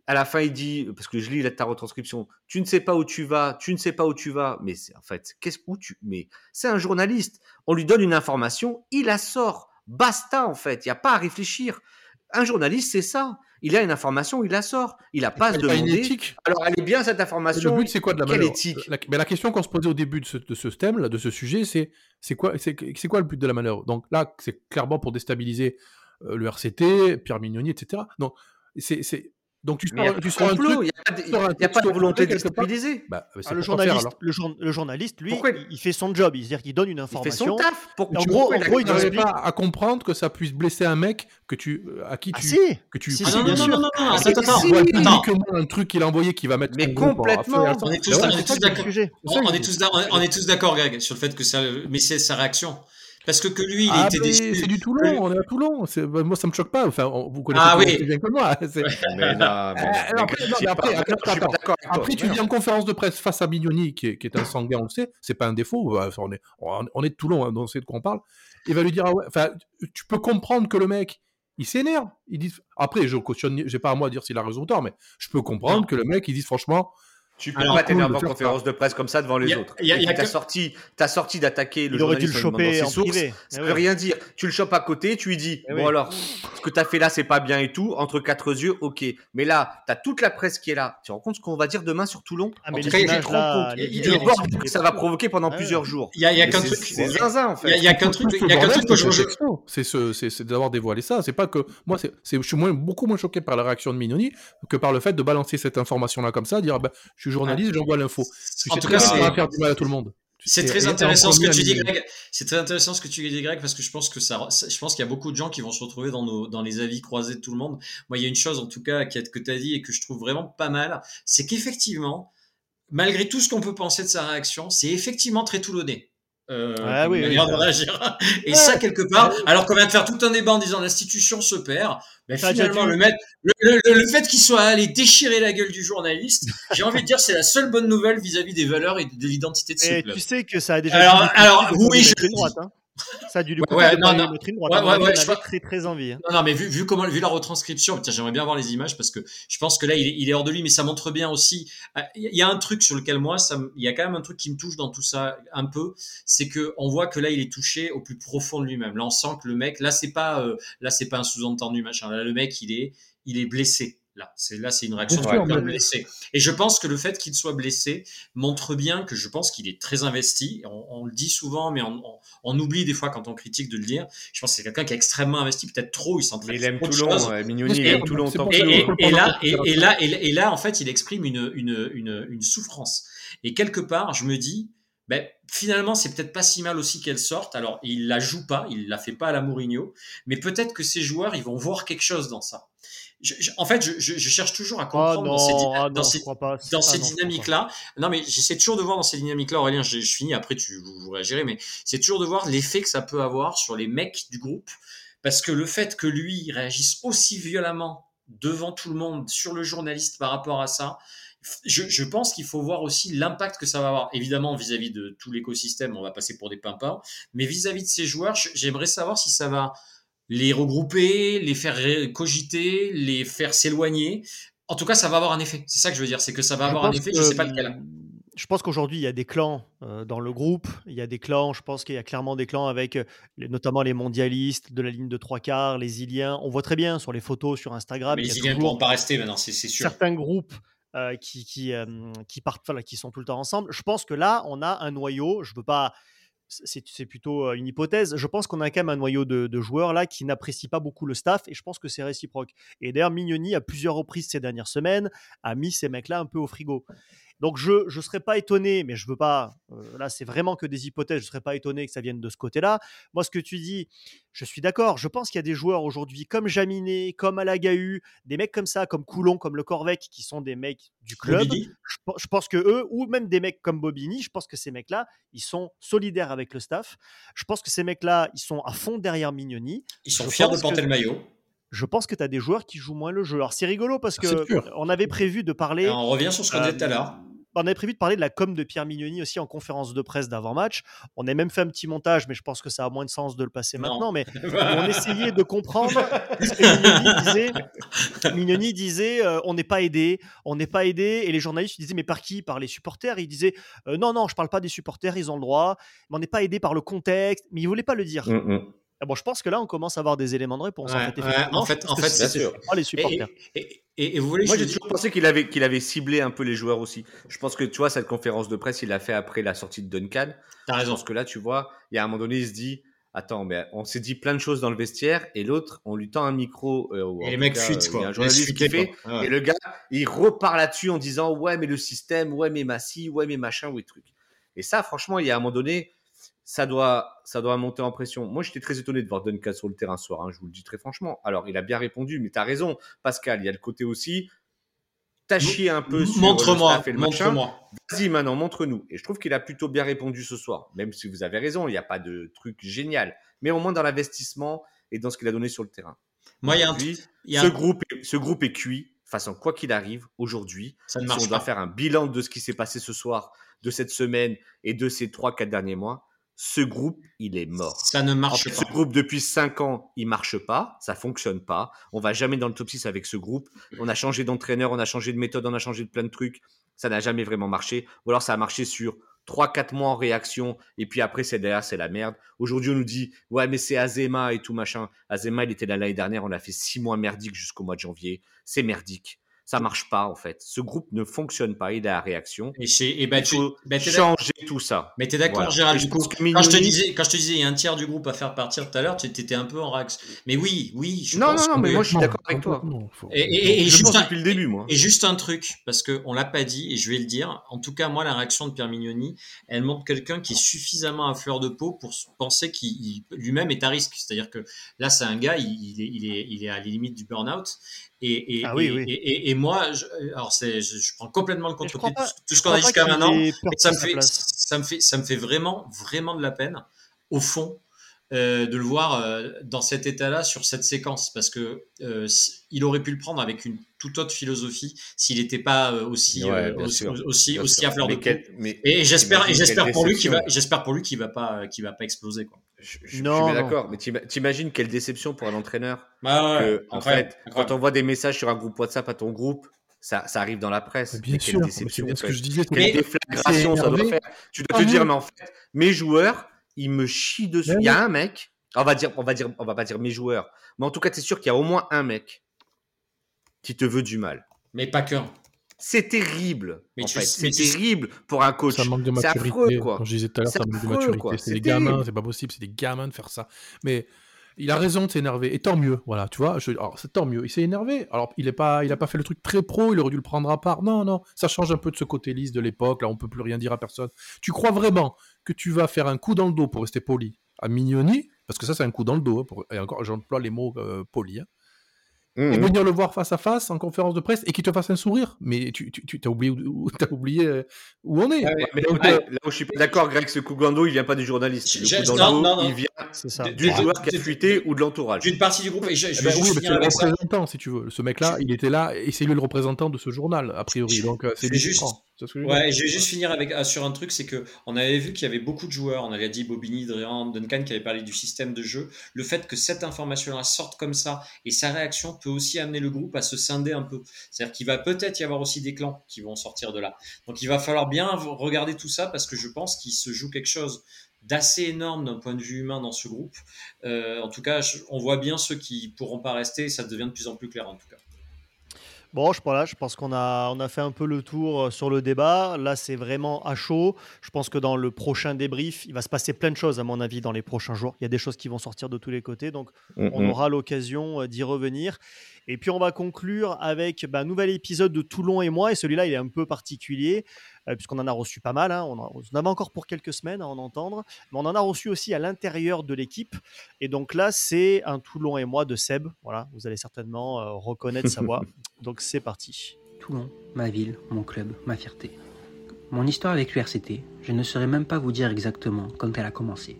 À la fin, il dit, parce que je lis ta retranscription, tu ne sais pas où tu vas, tu ne sais pas où tu vas. Mais en fait, qu'est-ce où tu. Mais c'est un journaliste. On lui donne une information, il la sort. Basta, en fait. Il n'y a pas à réfléchir. Un journaliste, c'est ça. Il a une information, il la sort. Il n'a pas à se demander. Alors, elle est bien cette information. le but, c'est quoi de la Quelle éthique? La, mais la question qu'on se posait au début de ce, de ce thème, là, de ce sujet, c'est c'est quoi, c'est quoi le but de la manœuvre Donc là, c'est clairement pour déstabiliser euh, le RCT, Pierre Mignoni, etc. Donc, c'est donc tu sors, tu sors un truc. Il n'y a, pas de volonté de stabiliser. Bah, ah, le, journaliste, le, le, journaliste, lui, il fait son job. C'est-à-dire qu'il donne une information. Il fait son taf. Pour en gros, en gros il n'arrive pas à comprendre que ça puisse blesser un mec que tu, euh, à qui ah, tu, si. que tu. Si, ah, non, non, non, non, non, non, attends, attends. Uniquement un truc qu'il a envoyé qui va mettre. Mais complètement. On est tous d'accord. On est tous d'accord, Greg, sur le fait que ça, mais c'est sa réaction. Parce que, que lui, il ah était déçu. C'est du Toulon, on est à Toulon. Bah, moi, ça me choque pas. Enfin, vous connaissez ah, oui. bien que moi. Mais après, après, tu dis en conférence de presse face à Mignoni, qui est, qui est un sanguin, on le sait, c'est pas un défaut. on, est, on est de Toulon, hein, on sait de quoi on parle. Il va lui dire, ah ouais, enfin, tu peux comprendre que le mec, il s'énerve. Il dit, après, je cautionne, j'ai pas à moi de dire s'il a raison ou tort, mais je peux comprendre que le mec, il dit franchement, tu peux pas t'énerver en conférence de presse comme ça devant les autres. Tu as sorti, as sorti d'attaquer le Il aurait dû le choper en privé. Ça veut rien dire. Tu le chopes à côté, tu lui dis bon alors, ce que tu as fait là, c'est pas bien et tout. Entre quatre yeux, ok. Mais là, tu as toute la presse qui est là. Tu te rends compte ce qu'on va dire demain sur Toulon ah, mais les images, là, les que ça va provoquer pendant plusieurs jours. Il y a, qu'un truc. C'est zinzin en fait. Il y a qu'un truc. Il y a qu'un truc que je C'est d'avoir dévoilé ça. C'est pas que moi, je suis beaucoup moins choqué par la réaction de Mignoni que par le fait de balancer cette information là comme ça, dire bah, je suis journaliste, j'envoie en tout cas, ça va faire du mal à tout le monde. C'est très intéressant ce que tu dis, Greg. C'est très intéressant ce que tu dis, Greg, parce que je pense que ça, je pense qu'il y a beaucoup de gens qui vont se retrouver dans nos, dans les avis croisés de tout le monde. Moi, il y a une chose, en tout cas, que tu as dit et que je trouve vraiment pas mal, c'est qu'effectivement, malgré tout ce qu'on peut penser de sa réaction, c'est effectivement très toulonnais. Euh, ah oui, Et ça, quelque part, alors qu'on vient de faire tout un débat en disant l'institution se perd, mais finalement, le, le, fait qu'il soit allé déchirer la gueule du journaliste, j'ai envie de dire, c'est la seule bonne nouvelle vis-à-vis des valeurs et de l'identité de ce club. Tu sais que ça a déjà. Alors, alors oui, je. Droite, hein. Ça a dû lui coûter ouais, non, non. Droite. Ouais, ouais, ouais, très très envie. Hein. Non, non, mais vu, vu comment, vu la retranscription, j'aimerais bien voir les images parce que je pense que là, il est, il est, hors de lui, mais ça montre bien aussi. Euh, il y a un truc sur lequel moi, ça, il y a quand même un truc qui me touche dans tout ça un peu, c'est que on voit que là, il est touché au plus profond de lui-même. Là, on sent que le mec, là, c'est pas, euh, là, c'est pas un sous-entendu machin. Là, le mec, il est, il est blessé. Là, c'est là, c'est une réaction de blessé. Et je pense que le fait qu'il soit blessé montre bien que je pense qu'il est très investi. On, le dit souvent, mais on, oublie des fois quand on critique de le dire. Je pense que c'est quelqu'un qui est extrêmement investi, peut-être trop. Il. Il aime Toulon, ouais, Mignoni, il aime Toulon. Et, et, là, et, là, et, là, en fait, il exprime une, une, une, une souffrance. Et quelque part, je me dis, ben, finalement, c'est peut-être pas si mal aussi qu'elle sorte. Alors, il la joue pas, il la fait pas à la Mourinho, mais peut-être que ces joueurs, ils vont voir quelque chose dans ça en fait, je, cherche toujours à comprendre dans ces, dans ces, dynamiques-là. Non, mais j'essaie toujours de voir dans ces dynamiques-là, Aurélien, je, finis, après tu vous, réagirez, mais c'est toujours de voir l'effet que ça peut avoir sur les mecs du groupe. Parce que le fait que lui réagisse aussi violemment devant tout le monde, sur le journaliste par rapport à ça, je, pense qu'il faut voir aussi l'impact que ça va avoir. Évidemment, vis-à-vis de tout l'écosystème, on va passer pour des pimpins, mais vis-à-vis -vis de ces joueurs, j'aimerais savoir si ça va les regrouper, les faire cogiter, les faire s'éloigner. En tout cas, ça va avoir un effet. C'est ça que je veux dire, c'est que ça va avoir un effet. je sais pas lequel. Je pense qu'aujourd'hui, il y a des clans euh, dans le groupe. Il y a des clans, je pense qu'il y a clairement des clans avec euh, notamment les mondialistes de la ligne de trois quarts, les Iliens. On voit très bien sur les photos sur Instagram. Mais les Iliens ne pourront pas rester maintenant, c'est sûr. Certains groupes euh, qui, qui, qui, partent, qui sont tout le temps ensemble. Je pense que là, on a un noyau. Je ne veux pas c'est plutôt une hypothèse. Je pense qu'on a quand même un noyau de, joueurs là qui n'apprécient pas beaucoup le staff et je pense que c'est réciproque. Et d'ailleurs, Mignoni, à plusieurs reprises ces dernières semaines, a mis ces mecs-là un peu au frigo. Donc je ne serais pas étonné, mais je veux pas. Euh, là, c'est vraiment que des hypothèses. Je ne serais pas étonné que ça vienne de ce côté-là. Moi, ce que tu dis, je suis d'accord. Je pense qu'il y a des joueurs aujourd'hui comme Jaminet, comme Alagahu, des mecs comme ça, comme Coulon, comme Le Corvec, qui sont des mecs du club. Je, pense que eux, ou même des mecs comme Bobigny, je pense que ces mecs-là, ils sont solidaires avec le staff. Je pense que ces mecs-là, ils sont à fond derrière Mignoni. Ils sont fiers de porter le maillot je pense que tu as des joueurs qui jouent moins le jeu. Alors c'est rigolo parce que on avait prévu de parler. on revient sur ce qu'on disait tout à l'heure. On avait prévu de parler de la com de Pierre Mignoni aussi en conférence de presse d'avant-match. On a même fait un petit montage, mais je pense que ça a moins de sens de le passer maintenant. Mais on essayait de comprendre ce que Mignoni disait. Euh, on n'est pas aidé, on n'est pas aidé. Et les journalistes disaient mais par qui? Par les supporters. Il disait euh, non non, je parle pas des supporters, ils ont le droit. Mais on n'est pas aidé par le contexte. Mais il voulait pas le dire. Mm, mm. Ah bon, je pense que là, on commence à avoir des éléments de réponse. en fait, en fait, en fait c'est les supporters. Et, vous voulez Moi, j'ai toujours pensé qu'il avait, qu'il avait ciblé un peu les joueurs aussi. Je pense que, tu vois, cette conférence de presse, il l'a fait après la sortie de Duncan. T'as raison. Parce que là, tu vois, il y a un moment donné, il se dit Attends, mais on s'est dit plein de choses dans le vestiaire, et l'autre, on lui tend un micro. Euh, et les mecs fuitent, quoi. Il y a un journaliste qui fait, et le gars, il repart là-dessus en disant Ouais, mais le système, ouais, mais Massi, ouais, mais machin, ouais, truc. Et ça, franchement, il y a un moment donné, ça doit, ça doit monter en pression. Moi, j'étais très étonné de voir Duncan sur le terrain ce soir, hein, je vous le dis très franchement. Alors, il a bien répondu, mais tu as raison, Pascal. Il y a le côté aussi, t'as chié un peu sur montre-moi, montre-moi. Vas-y maintenant, montre-nous. Et je trouve qu'il a plutôt bien répondu ce soir, même si vous avez raison, il n'y a pas de truc génial, mais au moins dans l'investissement et dans ce qu'il a donné sur le terrain. Moi, il y a un, ce, Groupe, ce groupe est cuit. De façon, quoi qu'il arrive, aujourd'hui, si on doit faire un bilan de ce qui s'est passé ce soir, de cette semaine et de ces 3-4 derniers mois, ce groupe, il est mort. Ça ne marche pas. Ce groupe, depuis 5 ans, il marche pas, ça fonctionne pas. On va jamais dans le top 6 avec ce groupe. On a changé d'entraîneur, on a changé de méthode, on a changé de plein de trucs. Ça n'a jamais vraiment marché. Ou alors ça a marché sur 3-4 mois en réaction, et puis après, c'est derrière, c'est la merde. Aujourd'hui, on nous dit, ouais, mais c'est Azema et tout machin. Azema, il était là l'année dernière, on a fait 6 mois merdiques jusqu'au mois de janvier. C'est merdique ça marche pas en fait. Ce groupe ne fonctionne pas, il est à réaction. Et, et ben, il faut ben, changer tout ça. Mais tu es d'accord, Gérald, du coup, quand, je te disais, quand je te disais il y a un tiers du groupe à faire partir tout à l'heure, tu étais un peu en réaction. Mais oui, oui. Je non, non, non, mais moi je suis d'accord avec toi. Et, je juste pense depuis le début, moi. Et juste un truc, parce qu'on l'a pas dit, et je vais le dire. En tout cas, moi, la réaction de Pierre Mignoni, elle montre quelqu'un qui est suffisamment à fleur de peau pour penser qu'il lui-même est à risque. C'est-à-dire que là, c'est un gars, il, est, il, est, il est à la limite du burn-out. Et, et, ah et, et, moi, je, alors c'est, je, prends complètement le contre-pied tout, ce qu'on a dit jusqu'à maintenant. Ça me, fait, ça, me fait, ça me fait vraiment, vraiment de la peine, au fond, euh, de le voir euh, dans cet état-là, sur cette séquence, parce que euh, il aurait pu le prendre avec une toute autre philosophie s'il n'était pas aussi, aussi, aussi, à fleur de peau. et j'espère, et j'espère pour lui qu'il va, j'espère pour lui qu'il va pas, qu'il va pas exploser quoi. Je, non, suis d'accord, mais t'imagines quelle déception pour un entraîneur. Bah en fait, quand on voit des messages sur un groupe WhatsApp à ton groupe, ça, ça arrive dans la presse. Bien sûr, déception, ce que je disais. Quelle déflagration ça doit faire. Tu dois te dire, mais en fait, mes joueurs, ils me chient dessus. Il y a un mec, on va dire, on va dire, on va pas dire mes joueurs, mais en tout cas, tu es sûr qu'il y a au moins un mec qui te veut du mal. Mais pas qu'un. C'est terrible. En fait. C'est terrible pour un coach. Ça manque de maturité. Affreux, quoi. Comme je disais tout à l'heure, ça manque de maturité. C'est des gamins, c'est pas possible, c'est des gamins de faire ça. Mais il a raison de s'énerver. Et tant mieux, voilà, tu vois. c'est tant mieux. Il s'est énervé. Alors, il n'a pas, il a pas fait le truc très pro, il aurait dû le prendre à part. Non, non, ça change un peu de ce côté lisse de l'époque. Là, on peut plus rien dire à personne. Tu crois vraiment que tu vas faire un coup dans le dos pour rester poli? À Mignoni Parce que ça, c'est un coup dans le dos. Hein, pour... Et encore, j'emploie les mots euh, polis. Hein et mmh. venir le voir face à face en conférence de presse et qu'il te fasse un sourire. Mais tu, tu, tu as oublié, où, as oublié euh, où on est. mais là, où, je suis pas d'accord, Greg, ce Kougando, il vient pas du journaliste. Le non, non, non. il vient ça. du joueur qui a fuité ou de l'entourage. D'une partie du groupe. Et je, je eh ben oui, c'est le représentant, si tu veux. Ce mec-là, il était là et c'est lui le représentant de ce journal, a priori. Donc, euh, c'est juste. Ouais, je vais juste finir avec, ah, sur un truc, c'est que on avait vu qu'il y avait beaucoup de joueurs, on avait dit Bobigny, Drian, Duncan qui avait parlé du système de jeu. Le fait que cette information-là sorte comme ça et sa réaction peut aussi amener le groupe à se scinder un peu. C'est-à-dire qu'il va peut-être y avoir aussi des clans qui vont sortir de là. Donc il va falloir bien regarder tout ça parce que je pense qu'il se joue quelque chose d'assez énorme d'un point de vue humain dans ce groupe. Euh, en tout cas, on voit bien ceux qui pourront pas rester, ça devient de plus en plus clair en tout cas. Bon, je, voilà, je pense qu'on a, on a fait un peu le tour euh, sur le débat. Là, c'est vraiment à chaud. Je pense que dans le prochain débrief, il va se passer plein de choses, à mon avis, dans les prochains jours. Il y a des choses qui vont sortir de tous les côtés. Donc, Mm, on aura l'occasion euh, d'y revenir. Et puis, on va conclure avec bah, un nouvel épisode de Toulon et moi. Et celui-là, il est un peu particulier, puisqu'on en a reçu pas mal. hein. On, en, on en avait encore pour quelques semaines à en entendre. Mais on en a reçu aussi à l'intérieur de l'équipe. Et donc là, c'est un Toulon et moi de Seb. Voilà, vous allez certainement euh, reconnaître sa voix. Donc, c'est parti. Toulon, ma ville, mon club, ma fierté. Mon histoire avec l'URCT, je ne saurais même pas vous dire exactement quand elle a commencé.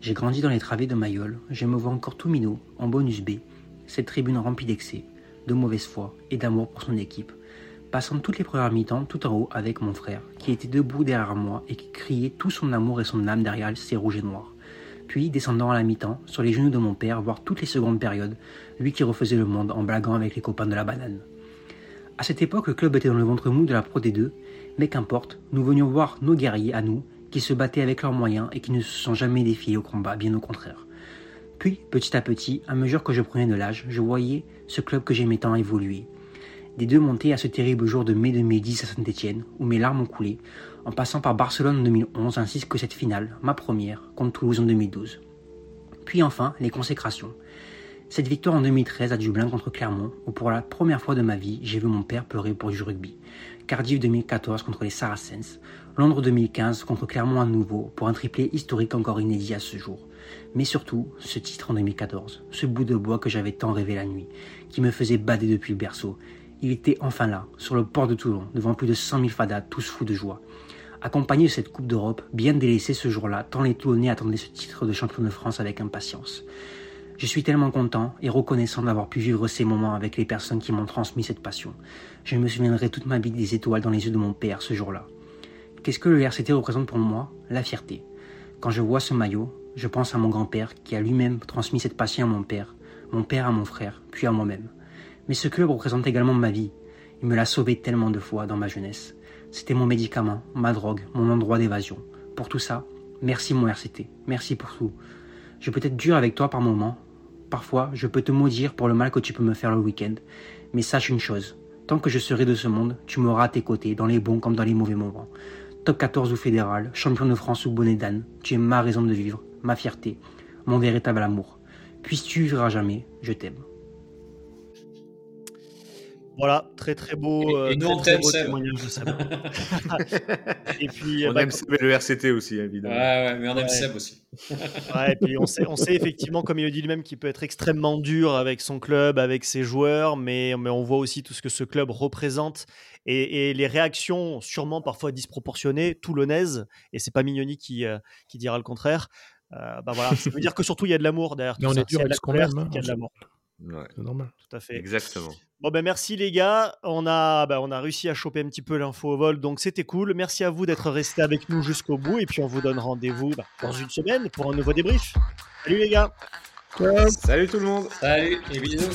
J'ai grandi dans les travées de Mayol, je me vois encore tout minot, en bonus B, cette tribune remplie d'excès, de mauvaise foi et d'amour pour son équipe, passant toutes les premières mi-temps tout en haut avec mon frère, qui était debout derrière moi et qui criait tout son amour et son âme derrière ses rouges et noirs. Puis descendant à la mi-temps, sur les genoux de mon père, voir toutes les secondes périodes, lui qui refaisait le monde en blaguant avec les copains de la banane. À cette époque, le club était dans le ventre mou de la Pro D2, mais qu'importe, nous venions voir nos guerriers à nous, qui se battaient avec leurs moyens et qui ne se sont jamais défiés au combat, bien au contraire. Puis, petit à petit, à mesure que je prenais de l'âge, je voyais ce club que j'aimais tant évoluer. Des deux montées à ce terrible jour de mai 2010 à Saint-Etienne, où mes larmes ont coulé, en passant par Barcelone en 2011 ainsi que cette finale, ma première, contre Toulouse en 2012. Puis enfin, les consécrations. Cette victoire en 2013 à Dublin contre Clermont, où pour la première fois de ma vie, j'ai vu mon père pleurer pour du rugby. Cardiff 2014 contre les Saracens. Londres 2015 contre Clermont à nouveau, pour un triplé historique encore inédit à ce jour. Mais surtout, ce titre en 2014, ce bout de bois que j'avais tant rêvé la nuit, qui me faisait bader depuis le berceau. Il était enfin là, sur le port de Toulon, devant plus de 100 000 fadas, tous fous de joie. Accompagné de cette Coupe d'Europe, bien délaissée ce jour-là, tant les Toulonnais attendaient ce titre de champion de France avec impatience. Je suis tellement content et reconnaissant d'avoir pu vivre ces moments avec les personnes qui m'ont transmis cette passion. Je me souviendrai toute ma vie des étoiles dans les yeux de mon père ce jour-là. Qu'est-ce que le RCT représente pour moi? La fierté. Quand je vois ce maillot, je pense à mon grand-père qui a lui-même transmis cette passion à mon père, mon père à mon frère, puis à moi-même. Mais ce club représente également ma vie. Il me l'a sauvé tellement de fois dans ma jeunesse. C'était mon médicament, ma drogue, mon endroit d'évasion. Pour tout ça, merci mon RCT, merci pour tout. Je peux être dur avec toi par moments. Parfois, je peux te maudire pour le mal que tu peux me faire le week-end. Mais sache une chose, tant que je serai de ce monde, tu m'auras à tes côtés, dans les bons comme dans les mauvais moments. Top 14 ou fédéral, champion de France ou bonnet d'âne, tu es ma raison de vivre, ma fierté, mon véritable amour. Puisses-tu vivre à jamais, je t'aime. Voilà, très très beau, Et- euh, et nous, très, on très t'aime, beau Seb. témoignage de Seb. et puis, On bah, aime le RCT aussi, Ouais, évidemment. ouais, mais on aime Ouais. Seb aussi. Ouais, et puis on sait, on sait effectivement, comme il le dit lui-même, qu'il peut être extrêmement dur avec son club, avec ses joueurs, mais, mais on voit aussi tout ce que ce club représente et, et les réactions, sûrement parfois disproportionnées, toulonnaises, et c'est pas Mignoni qui, euh, qui dira le contraire. Euh, bah voilà, ça veut dire que surtout il y a de l'amour derrière Mais tout on ça. est dur avec la ce qu'on aime, hein, qu'il y a de l'amour. Ouais, C'est normal. Tout à fait. exactement. Bon ben merci les gars, on a, bah, on a réussi à choper un petit peu l'info au vol, donc c'était cool. Merci à vous d'être restés avec nous jusqu'au bout et puis on vous donne rendez-vous bah, dans une semaine pour un nouveau débrief. Salut les gars Salut tout le monde Salut et bisous.